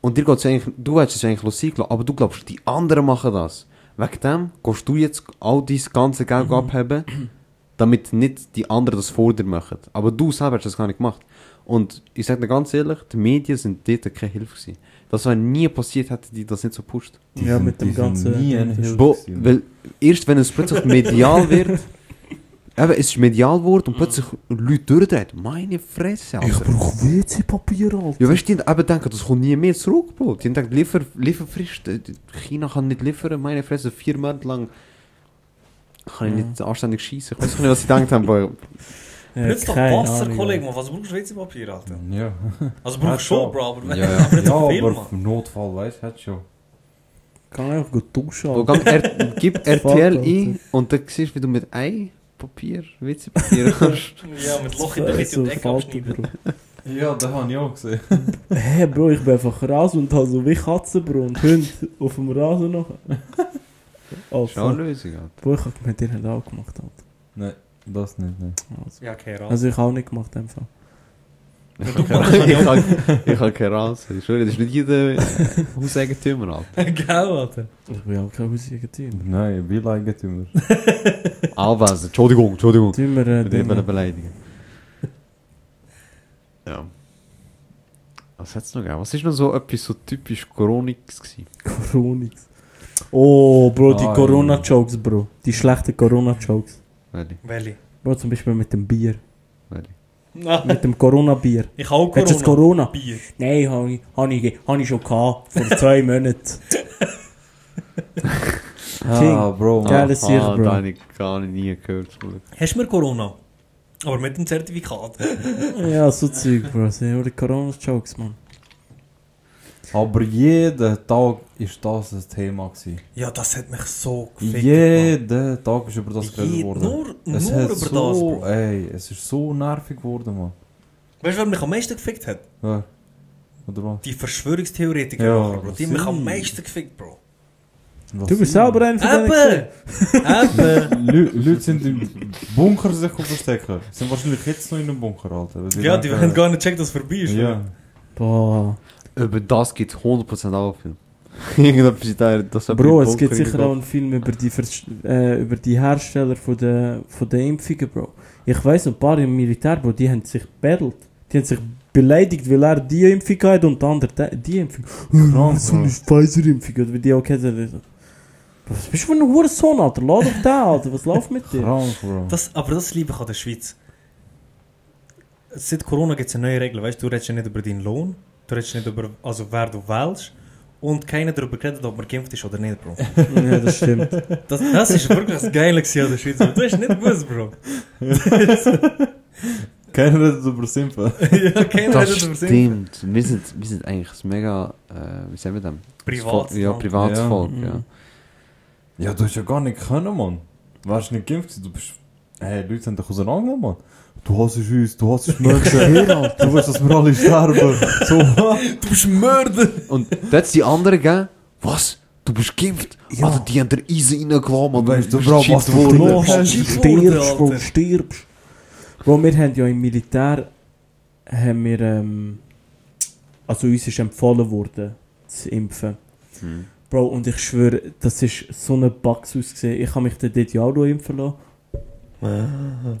Und dir geht's eigentlich, du hättest es eigentlich lassen, aber du glaubst, die anderen machen das. Wegen dem gehst du jetzt all dein ganze Geld abheben, damit nicht die anderen das vor dir machen. Aber du selber hast das gar nicht gemacht. Und ich sage dir ganz ehrlich, die Medien sind dort keine Hilfe gewesen. Das wäre nie passiert, hätten die das nicht so gepusht. Die Ja, mit dem die sind ganzen- Nie eine Hilfe Bo, weil erst wenn es plötzlich medial wird, eben, es ist medial geworden und plötzlich Leute durchdrehen. Meine Fresse, Ich Alter. brauche WC-Papier, Alter. Ja, weißt du, die eben denken, das kommt nie mehr zurück, Bro. Die haben gedacht, Liefer, Lieferfrist, China kann nicht liefern, meine Fresse, vier Monate lang kann ich nicht anständig schießen. Ich weiß nicht, was sie gedacht haben, Bro. Ja, Nützt doch Ahnung, Kollege. Man. Was brauchst du WC-Papier, Alter? Ja. Also brauchst du schon. Bro, aber Ja, ja. aber nicht ja, aber Notfall, weißt du, hat schon. Kann einfach gut duschen, gib RTL ein und dann siehst du, wie du mit Ei, Papier, WC-Papier. Ja, mit Loch in der Mitte und Ecke falsch, abschneiden. Bro. Ja, das habe ich auch gesehen. Hä, Bro, ich bin einfach Rasen und habe so wie Katzen, Bro, und Hund auf dem Rasen noch. Oh, Schau fuck. Lösung, Alter. Bro, ich mit denen auch gemacht, Alter. Nein, das nicht, nein. Also, Ja, keine Ahnung. also ich auch nicht gemacht, einfach. Ich habe ich keine. Ich schwöre, das ist nicht jeder Hauseigentümer, Alter. Gell, Alter? Ich bin auch kein Hauseigentümer. Nein, Bieleigentümer. Anwesend, Entschuldigung, Entschuldigung. Tümer, äh, Ich will Dinge. beleidigen. Ja. Was hat's noch gegeben? Was ist noch so etwas so typisch Coronix gewesen? Coronix. Oh, Bro, die Ah, Corona-Jokes, Bro. Die schlechten Corona-Jokes. Welche? Welche? Bro, zum Beispiel mit dem Bier. Nein, Mit dem Corona-Bier. ich habe du jetzt Corona. Corona? Bier. Nein, habe ich, hab ich, hab ich schon gehabt. Vor zwei Monaten. Ah, Bro, man. Geile Sicht, Ah, Bro. da habe ich gar nie gehört. Hast du mir Corona? Aber mit dem Zertifikat. Ja, so Zeug, Bro. Das sind nur die Corona-Jokes, man. Aber jeden Tag ist das ein Thema gewesen. Ja, das hat mich so gefickt. Jeden Tag ist über das geredet worden. Nur, nur über hat das, so, Bro. Ey, es ist so nervig geworden, man. Weißt du, wer mich am meisten gefickt hat? Ja. Oder was? Die Verschwörungstheoretiker, Ja, Bro. Die haben mich am meisten gefickt, Bro. Was Du bist selber einer von. Eben! Eben! Leu- Leute sind im Bunker sich verstecken. Sind wahrscheinlich jetzt noch in einem Bunker, Alter. Ja, die haben gar nicht gecheckt, dass es vorbei ist. Ja. Boah. Über das gibt es 100% auch einen Film. Irgendetwas in der, das Bro, es gibt sicher auch einen Film über die, Vers äh, über die Hersteller von der, von der Impfungen, Bro. Ich weiss ein paar im Militär, Bro, die haben sich bettelt. Die haben sich beleidigt, weil er die Impfung hat und der andere die, Impfung. Krank, so eine. Pfizer-Impfung, oder wie die auch kennen. Was bist du für ein Hurensohn, Alter? Lass doch den, Alter. Was läuft mit dir? Krank, Bro. Das, aber das liebe ich an der Schweiz. Seit Corona gibt es eine neue Regel. Weißt du, du redest ja nicht über deinen Lohn, du redest nicht über also wer du wählst und keiner darüber geredet, ob man geimpft ist oder nicht, Bro. ja, das stimmt. Das, das ist wirklich das Geile an der Schweiz. Du hast nicht gewusst, Bro. Keiner redet über Simpel. ja, keiner Das redet über stimmt. Wir sind, wir sind eigentlich ein mega, äh, wie sagen wir dem? Privat. Ja, privates Ja. Volk, Mhm. ja. Ja, du hast ja gar nicht können, Mann. Du warst nicht geimpft, du bist... Hey, Leute haben dich auseinandergenommen, Mann. Du hasst uns, du hasst Menschen. du willst, dass wir alle sterben. So, Du bist Mörder! Und das die anderen, gell? Was? Du bist geimpft? Ja. Alter, die haben dir Eisen reingekommen, man. Weißt du, Bro, was du hast? Shit, stirbst, Bro, stirbst. Bro, wir haben ja im Militär, haben wir, ähm, also uns ist empfohlen worden, zu impfen. Hm. Bro, und ich schwöre, das ist so eine Bugs ausgesehen. Ich habe mich dort ja auch noch impfen lassen.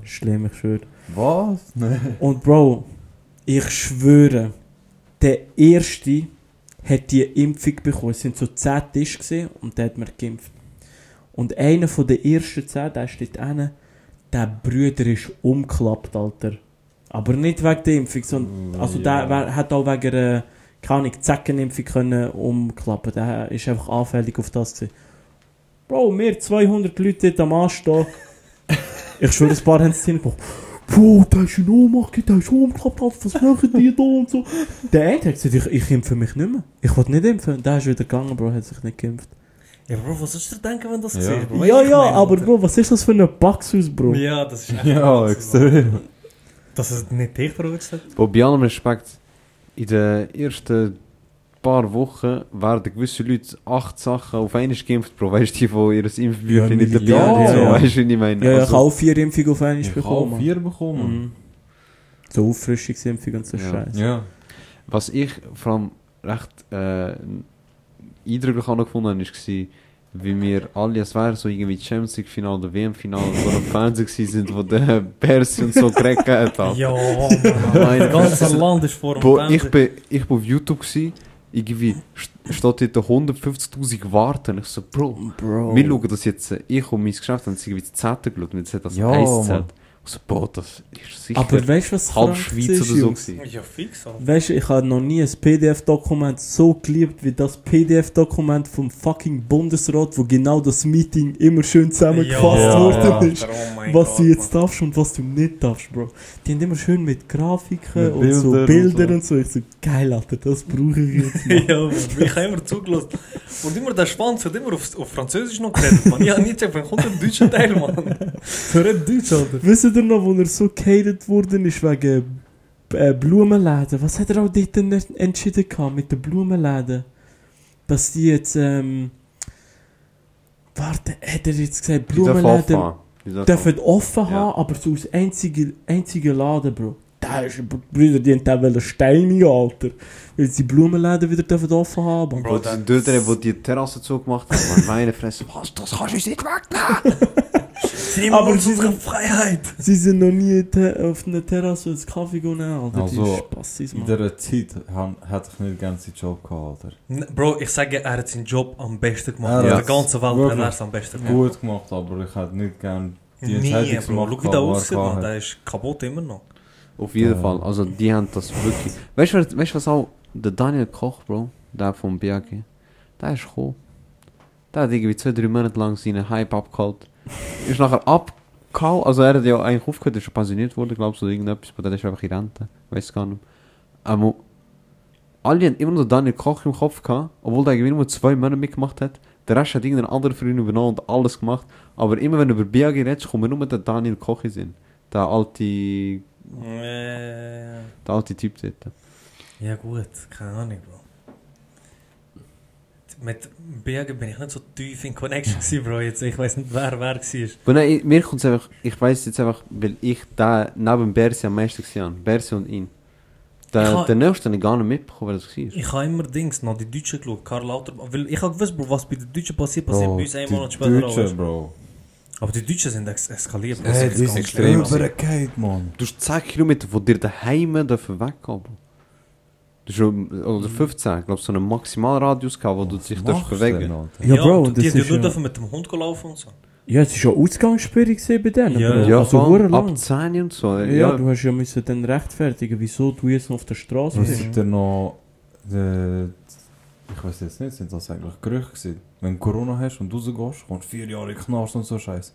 Schlimm, ich schwöre. Was? Nee. Und Bro, ich schwöre, der Erste hat die Impfung bekommen. Es sind so 10 Tische gewesen und der hat mir geimpft. Und einer von den ersten 10, der steht hinten, der Brüder ist umgeklappt, Alter. Aber nicht wegen der Impfung, sondern, also der wär- hat auch wegen einer, keine Ahnung, Zeckenimpfung können umklappen. Der ist einfach anfällig auf das gewesen. Bro, wir 200 Leute dort am Anstehen. ich schwöre, ein paar haben es hingebracht. Bro, der ist in Ohnmacht, der ist umgeklappt, was machen die da und so. Der eine hat gesagt, ich, ich impfe mich nicht mehr. Ich wollte nicht impfen. Der ist wieder gegangen, Bro, hat sich nicht geimpft. Ja, Bro, was sollst du dir denken, wenn das Ja. siehst? Bro? ja, ja, aber? Bro, was ist das für eine Paxus, Bro? Ja, das ist echt Ja, extrem. Dass es nicht dich verurteilt hat. Wo bei allem Respekt, in den ersten paar Wochen werden gewisse Leute acht Sachen auf einmal geimpft, Bro. Weißt du, die von ihres Impfbüchlein Ja, nicht dabei ja, haben? So, ja. Weißt du, ich meine? Ja, ja, ich Also, habe auch vier Impfungen auf einmal Ich habe bekommen. vier bekommen. Mhm. So Auffrischungsimpfung und so Ja. Scheiße. Ja. Was ich vor allem recht äh, eindrücklich gefunden habe, war, wie wir alle, es wäre so irgendwie Champions League Finale oder WM Finale, wo am Fernsehen gewesen sind, wo der Persi und so gereckt hat. Ja, Mann. Das ganze Land ist vor dem Bro, ich bin, ich bin auf YouTube gewesen, irgendwie st- steht dort 150'000 warten. Ich so, Bro, Bro. wir schauen das jetzt, äh, ich und mein Geschäft haben es irgendwie das Z geschaut und jetzt hat das Ja, 1 Mann. Z. Ich so, Bro, das ist sicher Aber weißt du, was halb Schweiz ist, oder so Jungs? gewesen. Ja, fix, Alter. Weißt du, ich habe noch nie ein PDF-Dokument so geliebt wie das PDF-Dokument vom fucking Bundesrat, wo genau das Meeting immer schön zusammengefasst Ja. worden ist. Oh was Gott, du jetzt Mann. darfst und was du nicht darfst, Bro. Die haben immer schön mit Grafiken Mit und so Bildern und so. und so. Ich so, geil, Alter, das brauche ich jetzt. Ja, ich habe immer zugelassen. Und immer der Schwanz hat immer auf, auf Französisch noch geredet, man. Ich habe nie gesagt, wann kommt der deutsche Teil, Mann. So redet Deutsch, Alter. Ihr noch, wo er so gehatet worden ist wegen äh, Blumenläden? Was hat er auch dort entschieden gehabt mit den Blumenläden? Dass die jetzt, ähm, warte, hat er jetzt gesagt, Blumenläden offen haben. Die dürfen offen Ja. haben, aber so als einzige, einzige Laden, Bro. Da ist, Brüder, die haben steinigen, Alter. Weil sie die Blumenläden wieder dürfen offen haben. Bro, die dort, die die Terrasse zugemacht haben. Meine Fresse, was, das kannst du nicht wegnehmen. Sie Aber aber sie unsere sind- Freiheit. Sie sind noch nie auf einer Terrasse einen Kaffee genommen, Alter. Also, Spassis, In dieser Zeit hätte ich nicht gerne seinen Job gehabt, Alter. N- Bro, ich sage, er hat seinen Job am besten gemacht. Ja, In der ganzen Welt hat er es am besten gemacht. Gut gemacht, aber ich hätte nicht gerne die Entscheidung Bro. gemacht, Schau, wie der er aussieht, man. Der ist kaputt immer noch. Auf jeden Ja. Fall, also die haben das wirklich... Weißt du, weißt, was auch... Der Daniel Koch, Bro, der vom BAG, der ist gekommen. Der hat irgendwie zwei, drei Monate lang seinen Hype abgeholt. Ist nachher abgehauen. Also er hat ja eigentlich aufgehört, ist schon pensioniert worden, glaubst du, oder irgendetwas. Aber der ist einfach in Rente. Weiß gar nicht. Aber alle haben immer noch Daniel Koch im Kopf gehabt, obwohl der irgendwie nur zwei Monate mitgemacht hat. Der Rest hat irgendein anderer Verein übernommen und alles gemacht. Aber immer wenn du über BAG redest, kommt nur der Daniel Koch in Sinn. Der alte, Äh, der alte Typ dort. ja gut, keine Ahnung, Bro. Mit Bergen bin ich nicht so tief in Connection gewesen, Bro. Jetzt, ich weiß nicht, wer wer war. Aber nein, ich- mir kommt es einfach, ich weiß jetzt einfach, weil ich da neben Bersi am meisten gesehen habe. Bersi und ihn. Der, der nächste habe ich gar nicht mitbekommen, wer das war. Ich habe immer Dings nach die Deutschen geschaut, Karl Lauterbach. Weil ich habe gewusst, Bro, was bei den Deutschen passiert, passiert bei uns die ein Monat später. Deutschen. Bro. Aber die Deutschen sind ex eskaliert, Bro. Sind schlimm. extrem. übergegangen, Mann. Du hast 10 Kilometer von dir daheim dürfen Du schon, oder 15, ich glaube so einen Maximalradius gehabt, wo du dich darfst bewegen. Ja, Bro, und die das die ist nur ja- dürfen mit dem Hund laufen und so. Ja, es war schon Ausgangssperre bei denen, Ja. Ja, also voll, ab 10 und so. Ja, Ja, du hast ja müssen dann rechtfertigen, wieso du jetzt noch auf der Straße Was bist. sind denn noch... Äh, ich weiß jetzt nicht, sind das eigentlich Gerüchte gewesen? Wenn du Corona hast und rausgehst, kommst du vier Jahre in Knast und so Scheiß.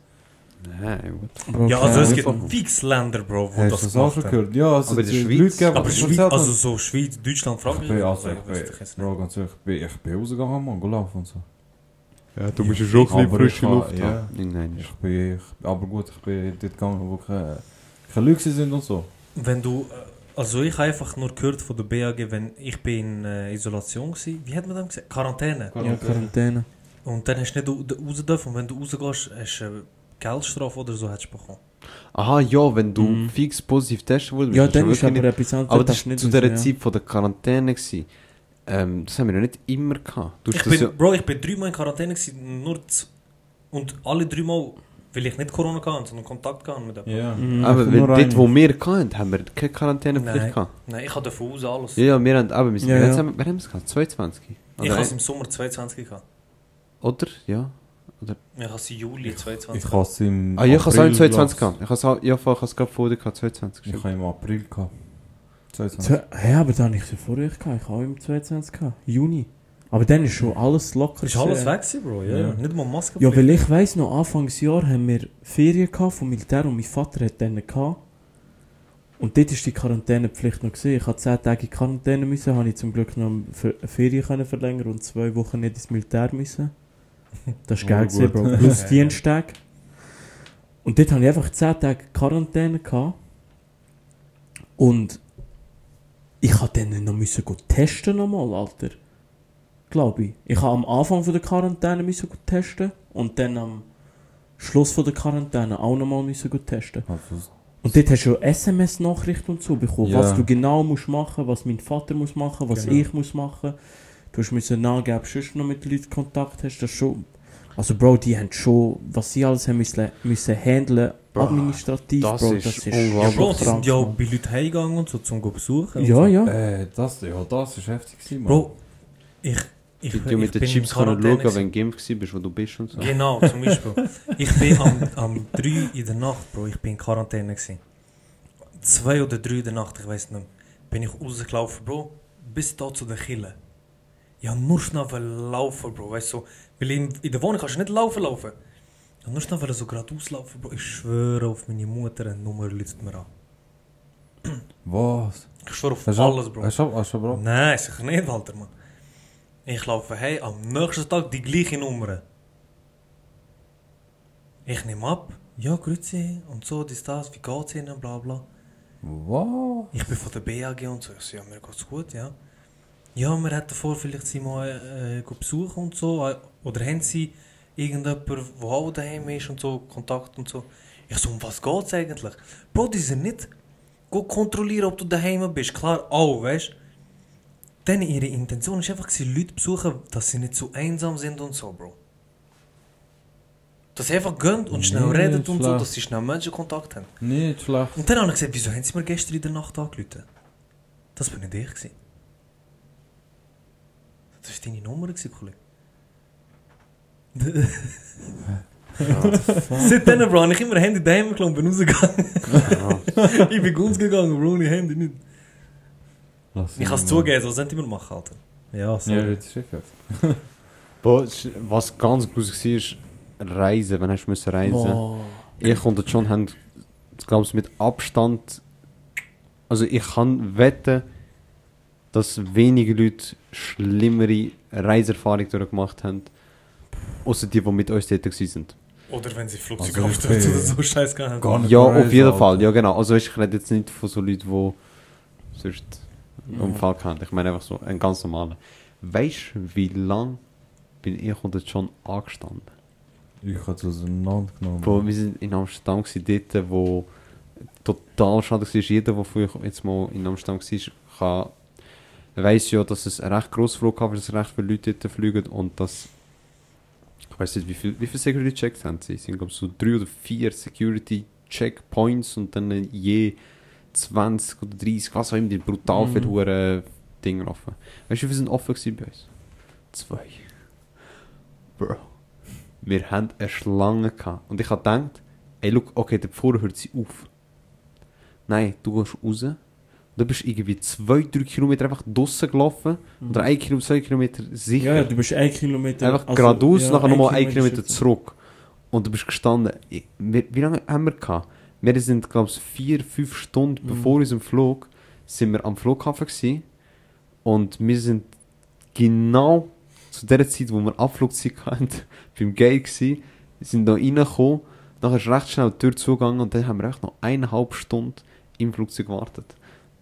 Nein, gut. Ja, also es gibt Ahnung. fix Länder, Bro, wo Hast das das auch gemacht schon haben. gehört? Ja, es Aber in der Schweiz- Leute Aber die Schweiz, also so Schweiz, Deutschland, Ich Frankreich. bin, oder also, so, ich bin, ich. Bro, ganz ehrlich, ich bin, ich bin rausgegangen, man, gelaufen und so. Ja, du musst ja schon ein bisschen frische Luft haben. haben. Nein, Ich bin, ich, aber gut, ich bin dort gegangen, wo keine, keine Leute sind und so. Wenn du, äh, also ich habe einfach nur gehört von der BAG, wenn ich bin in äh, Isolation war, wie hat man das gesagt? Quarantäne. Ja, Quarantäne. Und dann hast du nicht au- raus dürfen und wenn du rausgehst, hast du eine Geldstrafe oder so hättest du bekommen. Aha, ja, wenn du Mhm. fix positiv testen wurdest, Ja, dann ist aber nicht- etwas anderes. Aber da das war zu raus, ja. Zeit von der Quarantäne. Gewesen. Ähm, das haben wir ja nicht immer gehabt. Ich bin, ja... Bro, ich bin dreimal in Quarantäne gewesen, nur und alle dreimal, weil ich nicht Corona hatte, sondern Kontakt hatte mit dem. Ja. Mhm, Aber nur dort, wo wir hatten, haben wir keine Quarantänepflicht Nein. gehabt. Nein, ich hatte von Hause alles. Ja, ja, wir haben, aber wir sind, Ja, ja. haben, wer haben es gehabt? 22? ich Oder, hatte es im Sommer 22 gehabt. oder? Ja. Ich hatte es im Juli 22 Ich habe es im Ah, ich habe es auch im April 22 gehabt. Ich habe es auch, ich habe gerade vor dir gehabt, 22. Ich habe im April gehabt. 22. Zwe- Hä, aber dann habe ich es ja vorher gehabt. Ich habe auch im 22 gehabt. Juni. Aber dann ist schon alles locker. Ist alles gewesen. weg, gewesen, Bro, ja. Ja. Nicht mal Maske. Ja, weil ich weiss noch, Anfangsjahr haben wir Ferien gehabt vom Militär und mein Vater hat dann gehabt. Und dort ist die Quarantänepflicht noch gesehen. Ich hatte 10 Tage in Quarantäne müssen, habe ich zum Glück noch Fer- Ferien können verlängern und zwei Wochen nicht ins Militär müssen. Das ist Oh, geil gewesen, gut. Bro. Plus Dienstag. Und dort habe ich einfach 10 Tage Quarantäne gehabt. Und ich habe dann noch müssen testen nochmal, Alter. Glaube ich. Ich habe am Anfang von der Quarantäne müssen testen und dann am Schluss von der Quarantäne auch nochmal müssen testen. Also, Und dort hast du SMS-Nachrichten und so bekommen, Ja. was du genau musst machen, was mein Vater muss machen, was Genau. ich muss machen. Du hast müssen nachgeben, ob du sonst noch mit Leuten Kontakt hast. Das schon... Also Bro, die haben schon, was sie alles haben müssen, müssen handeln, Bro, administrativ, das Bro, ist das ist Ja, unglaublich. Bro, die sind ja auch bei Leuten heimgegangen und so, zum go besuchen. Ja, so. ja. äh, das, ja, das ist heftig gewesen, Mann. Bro, ich, ich, ich du mit den bin Chips in können Quarantäne schauen, wenn du geimpft warst, wo du bist und so. Genau, zum Beispiel. ich bin am, am 3 in der Nacht, Bro, ich bin in Quarantäne gewesen. 2 oder 3 in der Nacht, ich weiß nicht mehr, bin ich rausgelaufen, Bro, bis da zu der Kille. Ich hab nur wollen laufen, Bro, weißt du, weil in, in der Wohnung kannst du nicht laufen, laufen. Ich hab nur wollen so geradeaus laufen, Bro, ich schwöre auf meine Mutter, eine Nummer läutet mir an. Was? Ich schwöre auf alles, Bro. Hast du hast du Bro? Nein, sicher nicht, Walter, Mann. Ich laufe hey, am nächsten Tag die gleiche Nummer. Ich nehme ab, ja, grüezi und so, dies, das, wie geht's Ihnen, bla bla. Was? Ich bin von der BAG und so. Ich so, ja, mir geht's gut, ja. Ja, wir hätten vor, vielleicht sie mal äh, besuchen und so. Äh, Oder haben sie irgendjemanden, der auch daheim ist und so, Kontakt und so. Ich so, um was geht's eigentlich? Bro, die sind nicht go kontrollieren, ob du daheim bist. Klar, auch, weißt du. Dann ihre Intention ist einfach, sie Leute besuchen, dass sie nicht so einsam sind und so, Bro. Dass sie einfach gehen und schnell Nee, reden und so, dass sie schnell Menschenkontakt haben. Nicht schlecht. Und dann habe ich gesagt, wieso haben sie mir gestern in der Nacht angerufen? Das bin nicht ich. Gewesen. Das war deine Nummer, Kollege. Seitdem, Bro, habe ich immer Handy daheim geklaut und bin rausgegangen. ich bin ganz gegangen, Bro, ich Handy nicht. Lass Ich kann es zugeben, so sind immer machen, Alter. Ja, so. Ja, jetzt ist ist- was ganz gruselig war, ist Reisen. Wenn hast du müssen reisen Boah. Ich und der John haben, glaube ich, mit Abstand. Also ich kann wetten, dass wenige Leute schlimmere Reiserfahrungen durchgemacht haben, außer die, die mit uns dort waren. Oder wenn sie Also, Flugzeug aufstürzen bin- oder so Scheiß gehabt haben. Gar nicht Ja, auf jeden Alter. Fall, ja genau. Also ich rede jetzt nicht von so Leuten, die sonst einen Ja. Unfall haben. Ich meine einfach so einen ganz normalen. Weißt du, wie lange bin ich und John angestanden? Ich habe es auseinandergenommen. Bro, wir sind in Amsterdam gewesen, dort, wo total schade war. Jeder, der früher jetzt mal in Amsterdam war, kann, weiss ja, dass es ein recht grosser Flughafen ist, dass recht viele Leute dort fliegen und dass ich weiß nicht, wie viele wie viel Security Checks haben sie? Es sind glaube ich so drei oder vier Security Checkpoints und dann je 20 oder 30, was auch immer, die brutal Mhm. hure Dinge offen. Weißt du, wie viele sind offen gewesen bei uns? Zwei. Bro. Wir haben eine Schlange gehabt. Und ich habe gedacht, ey, look, okay, der vorne hört sie auf. Nein, du gehst raus. Du bist irgendwie zwei, drei Kilometer einfach draussen gelaufen. Oder ein Kilometer, zwei Kilometer sicher. Ja, du bist ein Kilometer. einfach also, geradeaus, ja, nachher nochmal ein ist Kilometer jetzt- zurück. Und du bist gestanden. Ich- wir- Wie lange haben wir gehabt? Wir sind, glaube ich, vier, fünf Stunden Mhm. bevor unserem Flug sind wir am Flughafen gewesen. Und wir sind genau zu der Zeit, wo wir Abflugzeit hatten, beim Gate gewesen, sind da reingekommen, nachher ist recht schnell die Tür zugegangen und dann haben wir echt noch eineinhalb Stunden im Flugzeug gewartet.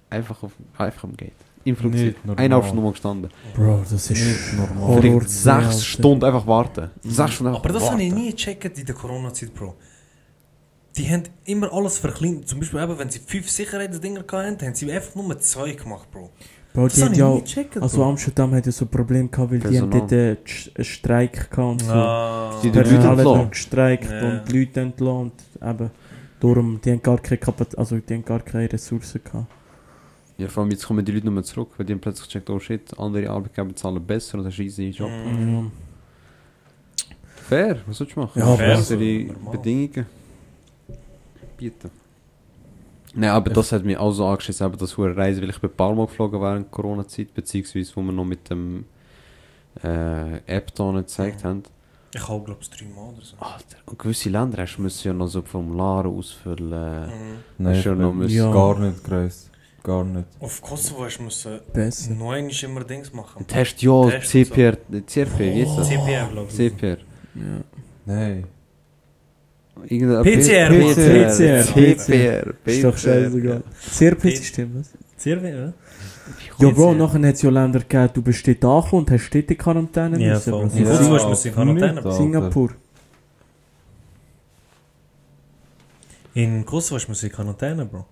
Einfach, auf, einfach am Gate. Im Flugzeug. Eineinhalb Stunden mal gestanden. Bro, das ist Nicht normal. Vielleicht sechs Alter. Stunden einfach warten. Mhm. Sechs Stunden einfach Aber das habe ich warten. nie gecheckt in der Corona-Zeit, Bro. Die haben immer alles verkleinert. Zum Beispiel, eben, wenn sie fünf Sicherheitsdinger hatten, haben sie einfach nur zwei gemacht, Bro. Bro, Das die habe haben ja gecheckt, also. Amsterdam hat ja so Probleme gehabt, weil die haben Personal. dort einen Streik gehabt und so. Ah. Die Die Leute haben alle entlassen. gestreikt Ja. und die Leute entlassen und eben, darum, die haben gar keine Kapazität, also die haben gar keine Ressourcen gehabt. Ja, vor allem jetzt kommen die Leute nicht mehr zurück, weil die haben plötzlich gecheckt, oh shit, andere Arbeitgeber zahlen besser und das ist easy Job. Mhm. Ja. Fair, was sollst du machen? Ja, fair. Bessere. Bedingungen bieten. Nein, aber das hat mich auch so angeschissen, eben das hure Reise, weil ich bin ein paar Mal geflogen während Corona-Zeit, beziehungsweise wo wir noch mit dem äh, App da nicht gezeigt haben. Ich habe, glaube ich, dreimal oder so. Alter, und gewisse Länder hast du müssen ja noch so Formulare ausfüllen. Mhm. Nein, bin noch müssen- Ja. gar nicht gereist. Gar nicht. Auf Kosovo hast du müssen Besser. neun immer Dings machen. Test ja, Test und CPR, CRP, wie ist das? CPR, glaube ich. CPR. Ja. Nein. Irgendein PCR, PCR. CPR. Ist doch scheißegal. CRP-System, was? CRW, ja? Ja, Bro, nachher hat es ja Länder gegeben, du bist dort angekommen und hast dort in Quarantäne Ja, müssen, voll. Bro. In Ja, Kosovo hast du in Quarantäne. Singapur. In Kosovo hast du in Quarantäne, Bro.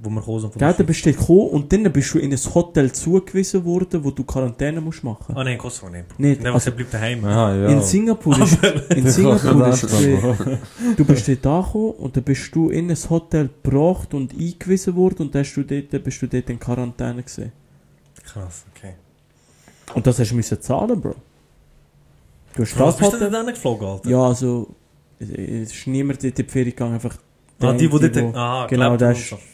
Wo wir gekommen sind Gell, der dann bist du gekommen und dann bist du in ein Hotel zugewiesen worden, wo du Quarantäne musst machen. Ah nein, in Kosovo nicht. Nicht, Nein, also- also, bleibt daheim. Aha, ja. In Singapur ist, in Singapur ist sagen. du bist dort angekommen und dann bist du in ein Hotel gebracht und eingewiesen worden und dann hast du dort, bist du dort in Quarantäne gesehen. Krass, okay. Und das hast du müssen zahlen, Bro. Du hast Was das bist du denn geflogen, Alter? Ja, also... Es ist niemand dort in die Ferien gegangen, einfach... Ah, die, die Ah, genau, der haben ist- und so.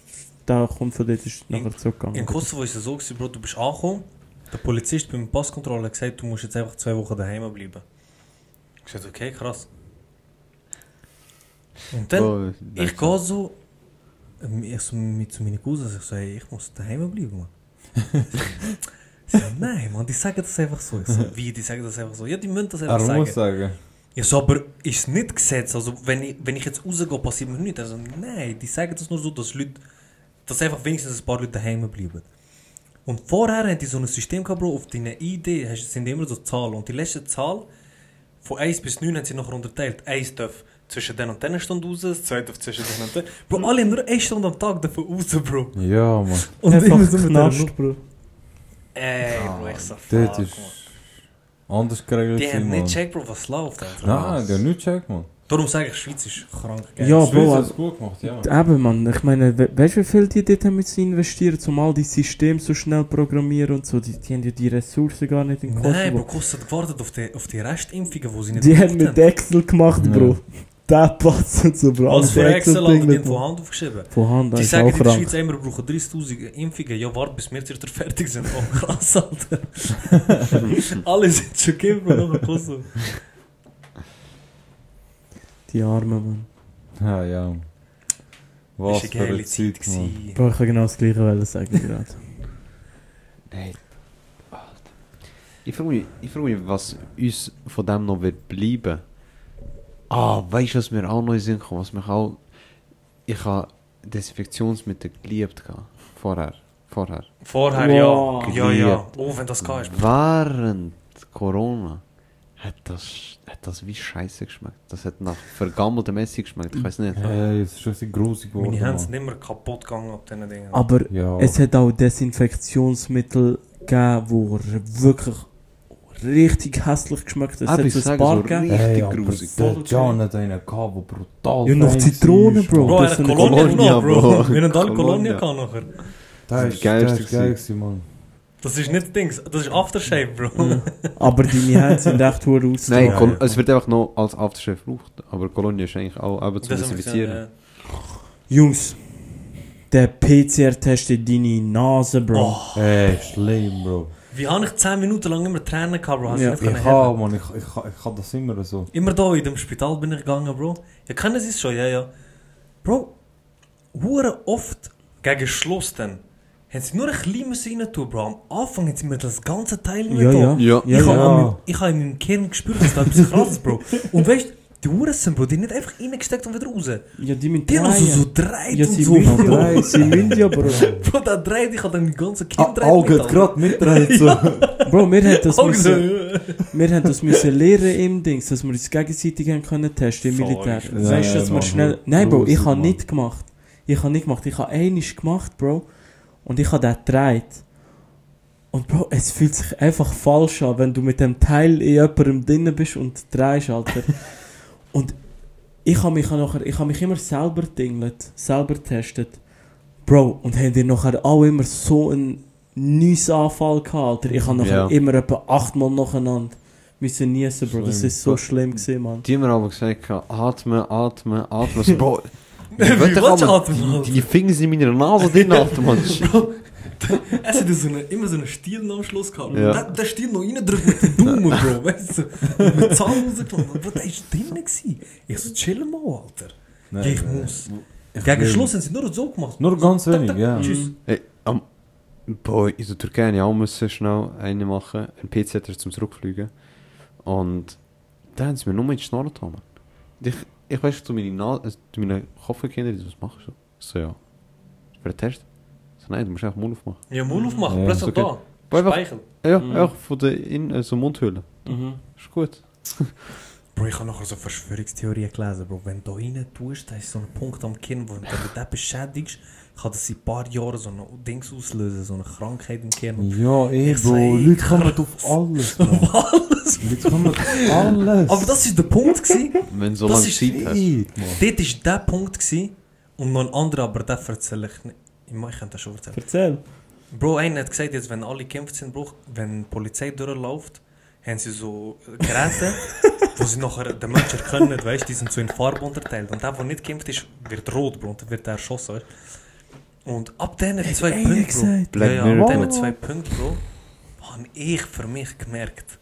Der kommt von dort, ist nachher zurückgegangen. In Kosovo war es so, gewesen, Bro, du bist angekommen, der Polizist beim Passkontrolle hat gesagt, du musst jetzt einfach zwei Wochen daheim bleiben. Ich gesagt, okay, krass. Und dann, Oh, ich gehe so, ähm, ich so mit zu meinen Cousins, ich so, hey, ich muss daheim bleiben, Mann. ich so, nein, Mann, die sagen das einfach so. So, wie, die sagen das einfach so? Ja, die müssen das einfach Er sagen. muss sagen. Ja, so, aber ist nicht gesetzt. Also, wenn ich, wenn ich jetzt rausgehe, passiert mir nichts. Also, nein, die sagen das nur so, dass Leute, dass einfach wenigstens ein paar Leute daheim bleiben. Und vorher haben die so ein System gehabt, Bro, auf deine ID hast- sind immer so Zahlen. Und die letzte Zahl, von 1 bis 9 haben sie nachher unterteilt. 1 darf zwischen den und den Stunde raus, das zweite darf zwischen den und den. Bro, alle haben nur 1 Stunde am Tag davon raus, Bro. Ja, Mann. Und Einfach immer so Knast, Bro. Ey, Bro, ich Dort fuck, ist Mann. anders geregelt. Die haben nicht Mann. gecheckt, Bro, was läuft, Alter. Nein, die haben nicht gecheckt, Mann. Darum sage ich, Schweiz ist krank. geil. Ja, Die Bro, Schweiz hat also- es gut gemacht, ja. Eben, Mann, ich meine, we weißt du, wie viel die dort haben investieren, um all die Systeme so schnell programmieren und so? Die, die haben ja die Ressourcen gar nicht in Kosovo. Nein, Bro, Kosovo hat gewartet auf die, auf die Restimpfungen, die sie nicht die haben mit Excel gemacht, Ja. Bro. Tappats und so, Bro. Als für Alles Excel Excel haben die von mit- Hand aufgeschrieben. Von Hand, Die sagen auch in der. Schweiz immer, wir brauchen 30'000 Impfungen. Ja, warte, bis wir zuerst fertig sind. Oh, krass, Alter. Alle sind schon gegeben, Bro, nachher Kosovo. Die Armen, Mann. Ja, ja. Was ist eine geile eine Zeit Zeit, Mann. gewesen. Bro, ich kann genau das gleiche wollen sagen gerade. Nein. Alter. Ich frage mich, ich frage mich, was uns von dem noch wird bleiben. Ah, weißt du, was mir auch noch in den Sinn kommt? Was mich auch. Ich habe Desinfektionsmittel geliebt. gehabt. Vorher. Vorher. Vorher, Wow. ja. Ja, ja. Oh, wenn das geht. Während Corona hat das, hat das wie Scheiße geschmeckt. Das hat nach vergammeltem Essig geschmeckt. Ich weiß nicht. Hey, es ist schon ein grusig geworden. Meine Hände sind mehr kaputt gegangen ab diesen Dingen. Aber Ja. es hat auch Desinfektionsmittel gegeben, die wirklich richtig hässlich geschmeckt haben. Aber Es ich hat ein so paar gegeben. richtig Hey, grusig. der John hat einen gehabt, der brutal Ja, noch fancy Zitrone, ist, Bro. Bro, er das hat sind Kolonia Bro. Wir haben alle Kolonia. Gehabt nachher. Das ist ist geil ist Mann. Das ist nicht Dings, das ist Aftershave, Bro. Mhm. Aber deine Hände sind echt hure Nein, ausgetragen. Ja, ja. es wird einfach noch als Aftershave gebraucht. Aber Kolonie ist eigentlich auch eben wir Desinfizieren. gesehen, Jungs, der PCR-Test in deine Nase, Bro. Oh, Hey, schlimm, Bro. wie habe ich 10 Minuten lang immer Tränen gehabt, Bro? Hast du Ja. nicht Ich habe? Mann, ich, ich, ich habe das immer so. Immer da in dem Spital bin ich gegangen, Bro. Ja, kennen Sie es schon? Ja, ja. Bro, hure oft gegen Schluss dann, haben sie nur ein kleines rein tun, Bro. Am Anfang haben sie mir das ganze Teil nicht Ja, ja. Ja. Ja, ich habe ja. an meinem- ich habe in meinem Kern gespürt, dass da etwas krass ist, Bro. Und weißt du, die Hurensen, Bro, die nicht einfach reingesteckt und wieder raus. Ja, die müssen Die haben noch so, dreht Ja, und sie so. drehen. Sie müssen ja, Bro. Bro, der dreht, ich habe dann mein ganzes Kind Ah, dreht Auge mit, hat gerade mitgedreht, so. Bro, wir haben das müssen, wir haben das müssen lernen im Dings, dass wir uns gegenseitig haben können testen im Militär. weißt du, Ja, dass wir schnell... Nein, Bro, ich habe nicht gemacht. Ich habe nicht gemacht. Ich habe einiges gemacht, Bro. Und ich habe den gedreht. Und Bro, es fühlt sich einfach falsch an, wenn du mit dem Teil in jemandem drin bist und drehst, Alter. und ich habe mich, nachher, ich habe mich immer selber dinglet, selber getestet. Bro, und haben die nachher auch immer so einen Anfall gehabt, Alter. Ich habe nachher Ja. immer etwa achtmal nacheinander müssen niesen, Bro. Das Schlimm. ist so schlimm gewesen, Mann. Die haben mir aber gesagt, atmen, atmen, atmen. Bro, Wie aber- atmen, die, die Finger sind in meiner Nase drin. Bro, es hat so eine, immer so einen Stiel am Schluss gehabt. Ja. Der, der Stiel noch reindrückt mit dem Daumen, Bro. Weißt du? Und mit Zahn rausgenommen. Bro, der ist drinnen gewesen. Ich so, chill mal, Alter. Ja, ich muss. Ich Gegen Schluss haben sie nur so gemacht. Nur ganz Tak, tak, wenig, ja. Tschüss. Hey, am, Bro, in der Türkei habe ich auch müssen schnell eine machen, einen PC zum Zurückfliegen. Und da haben sie mir nur in die Schnorren getan. Ich, ich weiß, zu meinen, Na äh, zu meinen Kopfkinder, was machst du? Ich so, ja. Für den Test? Ich so, nein, du musst einfach Mund aufmachen. Ja, Mund aufmachen. Plötzlich okay. da. Einfach, Speichel. ja, Mhm. einfach von der in, äh, so Mundhöhle. Mhm. Ist gut. Bro, ich habe nachher so Verschwörungstheorien gelesen, Bro. Wenn du da rein tust, da ist so ein Punkt am Kinn, wo wenn du den beschädigst, kann das in ein paar Jahren so ein Dings auslösen, so eine Krankheit im Kern. Ja, eh, Ich Bro. Leute kommen auf alles. Alles! Leute kommen auf alles. Aber das ist der Punkt gewesen. Wenn du so lange Zeit hast. Dort war der Punkt gewesen, und noch ein anderer, aber den erzähle ich nicht. Ich kann das schon erzählen. Erzähl. Bro, einer hat gesagt, jetzt, wenn alle geimpft sind, Bro, wenn die Polizei durchläuft, haben sie so Geräte, wo sie nachher den Menschen erkennen, weißt die sind so in Farbe unterteilt. Und der, der nicht geimpft ist, wird rot, Bro, und dann wird er erschossen, weißt Und ab diesen zwei einer Punkten, Bro, ja, ja, ab diesen zwei Punkten, Bro, habe ich für mich gemerkt,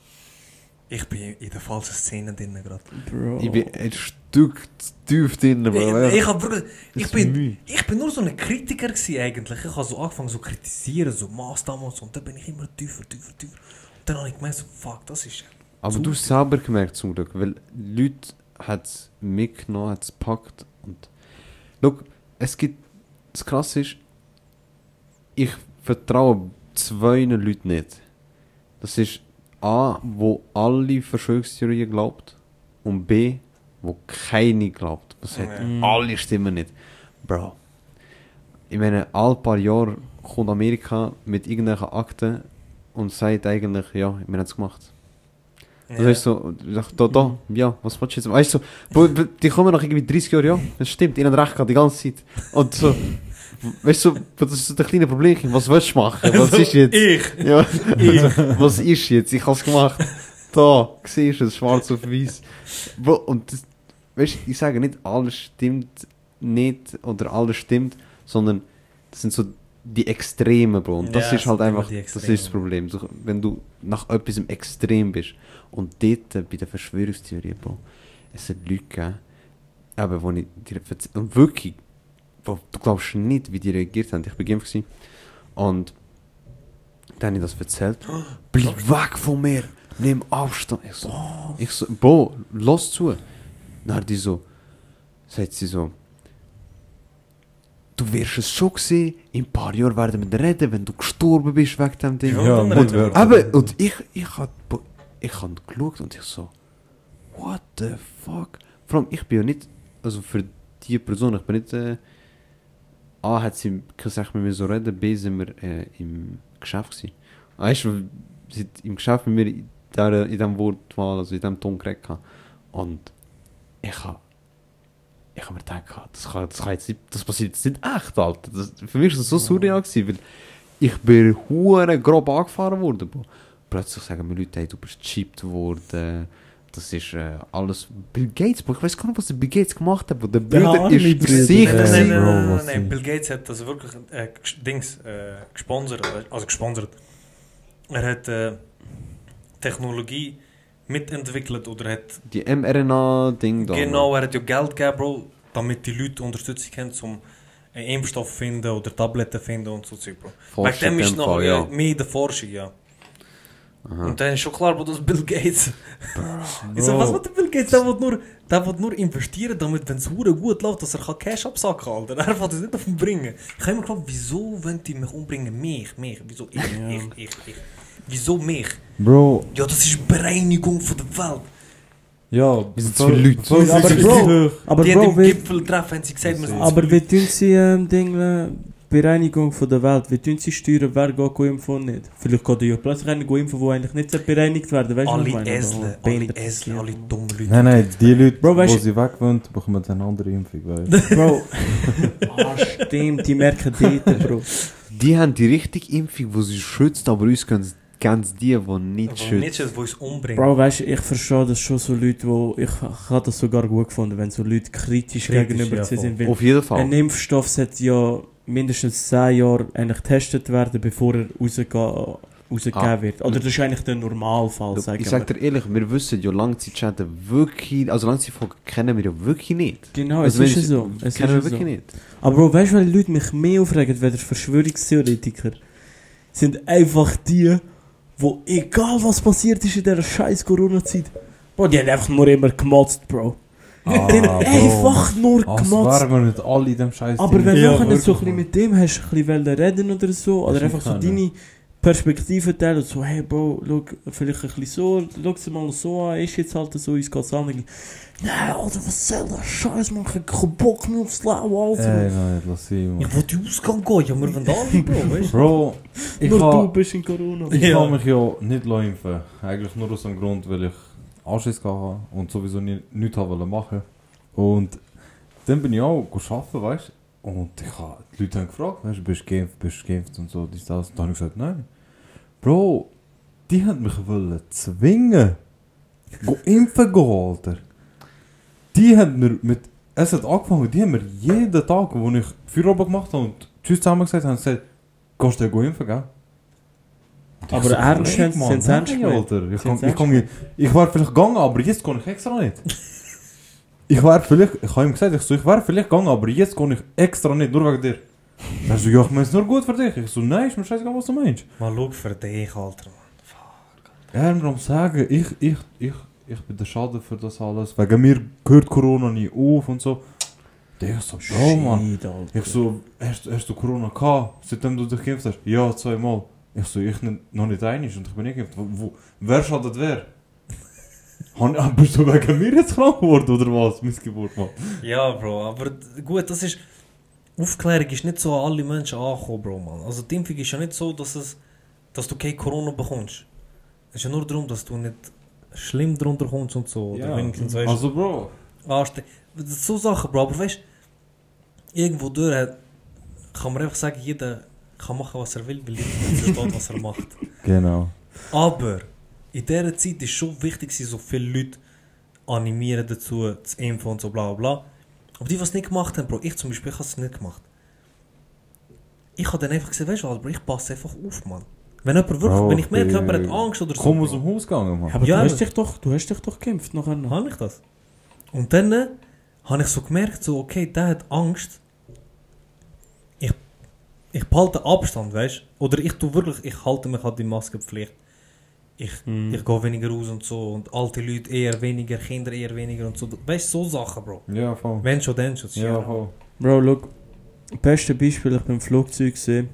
ich bin in der falschen Szene drin gerade. Bro. Ich bin ein Stück zu tief drin, Bro. Ich, ich, hab wirklich, ich, bin, ich bin nur so ein Kritiker gewesen eigentlich. Ich habe so angefangen so kritisieren, so Maßnahmen und so. Und dann bin ich immer tiefer, tiefer, tiefer. Und dann habe ich gemerkt, so, fuck, das ist... Aber Zu- du hast selber gemerkt zum Glück, weil Leute hat es mitgenommen, hat es gepackt und... Schau, es gibt... Das Krasse ist, ich vertraue zwei Leuten nicht. Das ist A, wo alle Verschwörungstheorien glaubt und B, wo keine glaubt. Das hat Ja. Mhm. alle Stimmen nicht. Bro. Ich meine, all paar Jahre kommt Amerika mit irgendwelchen Akten und sagt eigentlich, ja, wir haben es gemacht. Das Ja. ist so, ich dachte, da, da, ja, was willst du jetzt? Weißt du, so, die kommen nach irgendwie 30 Jahren, ja, das stimmt, ihnen recht gehabt, die ganze Zeit. Und so, weißt du, das ist so der kleine Problem, was willst du machen? Was ist jetzt? Ich! Ja, was ist jetzt? Ich hab's gemacht. Da, siehst du es, schwarz auf weiß. Und das, weißt du, ich sage nicht, alles stimmt nicht oder alles stimmt, sondern das sind so die Extreme, Bro. Und das Ja, ist halt einfach, das ist das Problem. Wenn du nach etwas im Extrem bist und dort äh, bei der Verschwörungstheorie, Bro, es hat Leute gegeben, aber wo ich dir verz- und wirklich, Bro, du glaubst nicht, wie die reagiert haben. Ich bin geimpft und dann habe ich das erzählt. Bleib weg von mir! Nimm Abstand! Ich so, ich so Bro, los zu! Dann hat die so, sagt sie so, du wirst es schon sehen, in ein paar Jahren werden wir reden, wenn du gestorben bist wegen dem Ding. Ja, und Aber, und ich, ich hab, ich hab geschaut und ich so, what the fuck? Vor allem, ich bin ja nicht, also für die Person, ich bin nicht, äh, A, hat sie Recht mit mir so reden, B, sind wir äh, im Geschäft gewesen. Weißt du, sie hat im Geschäft mit mir in, der, in diesem Wortwahl, also in diesem Ton geredet. Und ich hab, ich hab mir gedacht, das, kann, das, kann jetzt nicht, das passiert jetzt nicht echt, Alter. Das, für mich war das so surreal, gewesen, weil ich bin hure grob angefahren worden. Bro. Plötzlich sagen mir Leute, hey, du bist gechippt worden. Das ist äh, alles Bill Gates, Bro. Ich weiß gar nicht, was der Bill Gates gemacht hat. Bro. Der Der Bruder arme ist sich. Nein, Äh, nein, nein, nein, nein, Bill Gates hat das wirklich äh, Dings äh, gesponsert, also gesponsert. Er hat äh, Technologie mitentwickelt oder hat Die mRNA-Ding da. genau, er hat ja Geld gegeben, Bro, damit die Leute Unterstützung haben, um einen Impfstoff zu finden oder Tabletten zu finden und so Bro. Wegen dem in ist noch ja. ja. mehr in der Forschung, ja. Aha. Und dann ist schon klar, Bro, dass Bill Gates. Ich so, was will der Bill Gates? Der will nur, der will nur investieren, damit, wenn es gut läuft, dass er Cash absacken kann. Alter. Er will es nicht auf ihn bringen. Ich habe immer gefragt, wieso wollen die mich umbringen? Mich, mich. Wieso ich, Ja. ich, ich, ich. Wieso mich? Bro, Ja, das ist Bereinigung von der Welt. ja. Wie sind das für Leute? bevor- Aber Bro, aber die Bro, haben im wie, Gipfeltreffen haben sie gesagt, wir sind aber zu wie Leute. tun sie ähm, Dinge, Bereinigung von der Welt, wie tun sie steuern, wer geht impfen und nicht? Vielleicht geht ja plötzlich einer impfen, der eigentlich nicht bereinigt werden weißt du, Alle Oder alle Tiere. alle dummen Leute. Nein, nein, die Leute, Bro, weißt wo sie weg wollen, bekommen eine andere Impfung, weißt. Bro, ah stimmt, die merken dort, Bro. Die haben die richtige Impfung, die sie schützt, aber uns können ganz die, die nicht schützt. nicht, die uns umbringen. Bro, weißt du, ich verstehe das schon so Leute, wo ich, ich habe das sogar gut gefunden, wenn so Leute kritisch, Kritisch, gegenüber ja, sind. Auf jeden Fall. ein Impfstoff sollte ja mindestens 10 Jahre eigentlich getestet werden, bevor er rausge rausgegeben Ah. wird. Oder das ist eigentlich der Normalfall, sagen ich sag wir. dir ehrlich, wir wissen ja Langzeitschäden wirklich, also Langzeitfolgen kennen wir ja wirklich nicht. Genau, Also es ist so. Es kennen wir ist ja wirklich so. nicht. Aber Bro, weißt du, welche Leute mich mehr aufregen, wenn Verschwörungstheoretiker sind einfach die, wo egal was passiert ist in dieser scheiß Corona-Zeit, Bro, die haben einfach nur immer gemotzt, Bro. Ah, die einfach nur Als gemotzt. wären wir nicht alle in dem Scheiß. Aber wenn Ja, du nachher so ein wirklich, bisschen mit dem hast, ein bisschen wollen reden oder so, Das oder einfach so keiner. deine Perspektive teilen, so, hey Bro, schau, vielleicht ein bisschen so, schau sie mal so an, ist jetzt halt so, uns geht's an. Nein, Alter, was soll der Scheiß, man, ich hab keinen Bock mehr aufs Leben, Alter. Ey, nein, lass sie, Mann. Ich wollte Ausgang gehen, ja, wir wollen alle, Bro, weißt du? Bro, ich Nur du kann, bist in Corona. ich Ja. kann mich ja nicht impfen. Eigentlich nur aus dem Grund, weil ich Anschiss hatte und sowieso nichts haben machen. Und dann bin ich auch arbeiten, weißt du? Und ich habe, die Leute haben gefragt, weißt du, bist du geimpft, bist du geimpft und so, dies, das. Und dann habe ich gesagt, nein. Bro, die haben mich wollen zwingen. Go impfen gehen, Alter. Die haben mir mit, es hat angefangen, die haben mir jeden Tag, wo ich Feierabend gemacht habe und Tschüss zusammen gesagt haben, gesagt, gehst du go impfen, gell? Ich Aber Mann, ernst nein, gemeint? Alter. Ich, kann, ich, kann, ich, ich wäre vielleicht gegangen, aber jetzt gehe ich extra nicht. Ich wäre vielleicht, ich habe ihm gesagt, ich, so, ich wäre vielleicht gegangen, aber jetzt gehe ich extra nicht, nur wegen dir. Er so, ja, ich meine es nur gut für dich. Ich so, nein, ist mir scheißegal, was du meinst. Mal schau für dich, Alter. Er mir am sagen, ich, ich, ich, ich bin der Schaden für das alles. Wegen mir gehört Corona nie auf und so. Der so, Bro, Mann. Ich so, hast, hast du Corona gehabt, seitdem du dich geimpft hast? Ja, zweimal. Ich so, ich nicht, noch nicht einig und ich bin nicht. Wo, wo, wer schadet wer? Han- ah, Bist du wegen mir jetzt krank geworden oder was? Missgeburt, Mann. Ja, Bro, aber gut, das ist. Aufklärung ist nicht so an alle Menschen angekommen, Bro, man. Also die Impfung ist ja nicht so, dass, es, dass du kein Corona bekommst. Es ist ja nur darum, dass du nicht schlimm drunter kommst und so. Oder wenigstens, weißt Also, Bro. Anste so Sachen, Bro. Aber weißt du, irgendwo durch kann man einfach sagen, jeder kann machen, was er will, weil jeder versteht, was er macht. Genau. Aber in dieser Zeit ist schon wichtig, so viele Leute animieren dazu, zu impfen und so bla bla bla. Aber die, die es nicht gemacht haben, Bro, ich zum Beispiel, ich habe es nicht gemacht. Ich habe dann einfach gesagt, weißt du was, Bro, ich passe einfach auf, Mann. Wenn jemand wirklich, Bro, wenn ich merke, jemand hat Angst oder so, Komm aus dem Haus gegangen, Mann. Aber Ja, du, hast dich doch, du hast dich doch geimpft nachher noch. habe ich das. Und dann äh, habe ich so gemerkt, so, okay, der hat Angst. Ich, behalte Abstand, weißt du? Oder ich tue wirklich, ich halte mich an die Maskenpflicht. Ich, Mhm. ich gehe weniger raus und so. Und alte Leute eher weniger, Kinder eher weniger und so. Weißt du, so Sachen, Bro. Ja, voll. Wenn schon, dann schon. Ja, voll. Bro, look, beste Beispiel, ich bin im Flugzeug gesehen,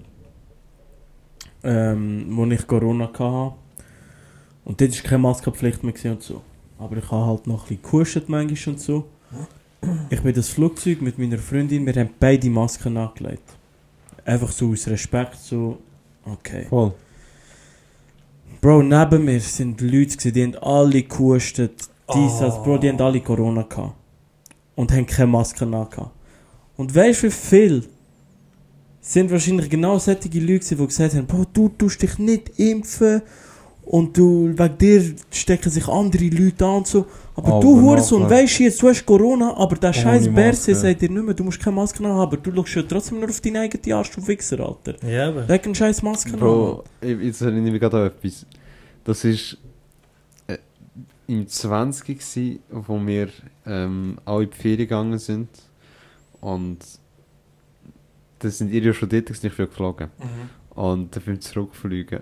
ähm, wo ich Corona hatte. Und dort war keine Maskenpflicht mehr und so. Aber ich habe halt noch ein bisschen gehustet manchmal und so. Ich bin das Flugzeug mit meiner Freundin, wir haben beide Masken angelegt. Einfach so aus Respekt, so, okay. Voll. Bro, neben mir sind Leute, gewesen, die haben alle gehustet. Dies, das, Bro, die haben Oh. alle Corona gehabt. Und haben keine Maske angehabt. Und weißt du, wie viel sind wahrscheinlich genau solche Leute, die gesagt haben, Bro, du tust dich nicht impfen und du, wegen dir stecken sich andere Leute an und so. Aber, Aber du Hurensohn, weißt du jetzt, du hast Corona, aber der scheiß Berse sagt dir nicht mehr, du musst keine Maske haben, aber du schaust ja trotzdem nur auf deinen eigenen Arsch, du Wichser, Alter. Ja, aber. Leg eine scheiß Maske an. Bro, ich- jetzt erinnere ich mich gerade an etwas. Das war äh, im 20. gsi, wo wir ähm, alle in die Ferien gegangen sind. Und da sind ihr ja schon dort, gewesen, ich bin geflogen. Mhm. Und dann beim Zurückfliegen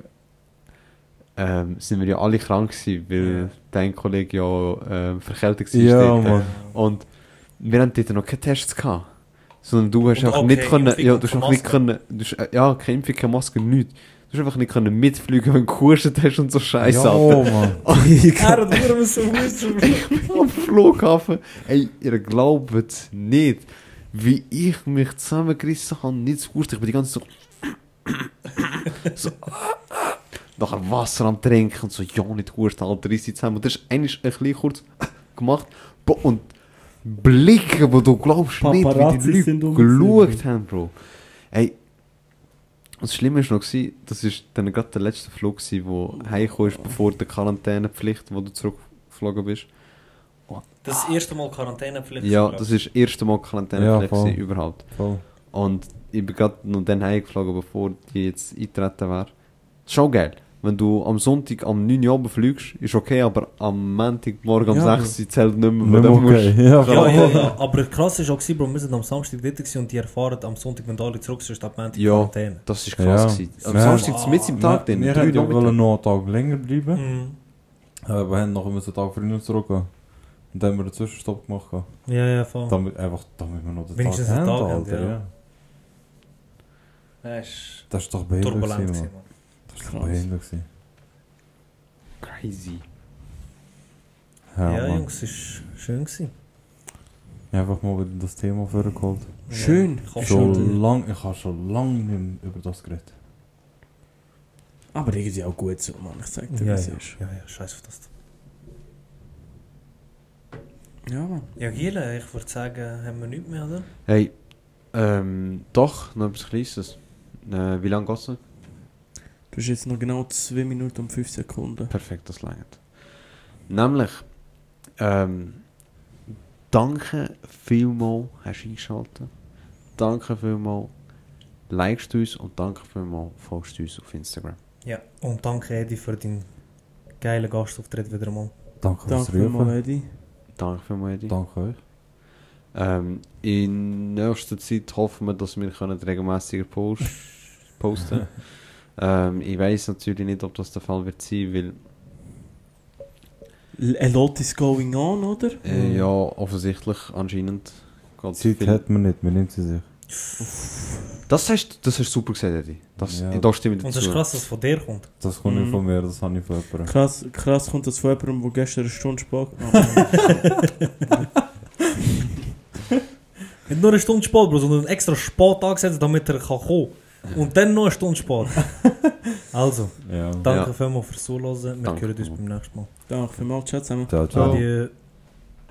ähm, sind wir ja alle krank gewesen, weil Ja. dein Kollege ja ähm, verkältet war. Ja. Mann. Und wir hatten dort noch keine Tests gehabt. Sondern du hast Und einfach nicht können, ja, du hast einfach nicht können, du hast, äh, ja, keine Impfung, keine Maske, nichts. Du hast einfach nicht können mitfliegen, wenn du gehustet hast und so Scheiße, ja, Alter. Mann. Er hat nur so. Am Flughafen. Ey, ihr glaubt nicht, wie ich mich zusammengerissen habe, nicht zu. Ich bin die ganze Zeit so... so nachher Wasser am Trinken und so, ja, nicht Alter, riss dich zusammen. Und das ist eigentlich ein bisschen kurz gemacht. Und Blicke, wo du glaubst nicht, wie Paparazzi die Leute geschaut haben, Bro. Ey, das Schlimme war noch, das war dann gerade der letzte Flug, gewesen, wo heimgekommen ist, bevor der Quarantänepflicht, wo du zurückgeflogen bist. Das ist das erste Mal Quarantänepflicht. Ja, das ist das erste Mal Quarantänepflicht Ja, voll. überhaupt. Voll. Und ich bin gerade noch dann heimgeflogen, bevor die jetzt eingetreten wäre. Schon geil. Wenn du am Sonntag am 9 Uhr fliegst, ist okay, aber am Montagmorgen um Ja. 6 Uhr zählt nicht mehr. Nicht weil mehr dann okay. musst- Ja, Ja, ja, ja. Aber krass ist auch, gewesen, Bro, wir sind am Samstag dort gewesen und die erfahren am Sonntag, wenn du alle zurück sind, ab Montag Ja. Quarantäne. Das ist krass. Ja. gewesen. Am Ja. Samstag mit im Tag, dann wir hätten wollen noch einen Tag länger bleiben. Mhm. Aber wir haben noch einen Tag früher zurückgehen. Und dann haben wir einen Zwischenstopp gemacht. Ja, ja, voll. Damit, einfach, damit wir noch den Wenigstens Tag haben, Tag Alter. ja. Ja. Das ist doch behindert Mann. Crazy. Ja, Ja. Jungs, ist schön gewesen. Einfach mal wieder das Thema vorgeholt. Schön. Ja, Schon lang, ich habe schon lange nicht mehr über das geredet. Aber irgendwie auch gut so, Mann. Ich sag dir, Ja, was ja, ist. ja, ja, scheiß auf das. Ja, Mann. Ja, Giele, ich würde sagen, haben wir nichts mehr, oder? Hey, ähm, doch, noch etwas Kleines. Äh, wie lange geht's noch? Du hast jetzt noch genau 2 Minuten und 5 Sekunden. Perfekt, das langt. Nämlich, ähm, danke vielmal, hast du eingeschaltet. Danke vielmal, likest du uns und danke vielmal, folgst du uns auf Instagram. Ja. Und danke, Eddie, für deinen geilen Gastauftritt wieder mal. Danke Danke vielmals. Eddie. Danke vielmals, Eddie. Danke euch. Ähm, in nächster Zeit hoffen wir, dass wir können regelmäßiger post posten ähm, Ich weiß natürlich nicht, ob das der Fall wird sein, weil A lot is going on, oder? äh, ja, offensichtlich anscheinend Zeit viel- hat man nicht, man nimmt sie sich. Das hast, das hast du super gesagt, Eddie. Das, Ja. Da stimme ich Und dazu. es ist krass, dass es von dir kommt. Das kommt Mhm. nicht von mir, das habe ich von jemandem. Krass, krass kommt das von jemandem, der gestern eine Stunde spät gemacht Nicht nur eine Stunde Bro, sondern extra spät angesetzt, damit er kann kommen Und dann noch eine Stunde spät. also, Ja. danke Ja. vielmals fürs Zuhören. Wir Danke. hören uns beim nächsten Mal. Danke vielmals, ciao zusammen. Ciao, ciao. Adieu.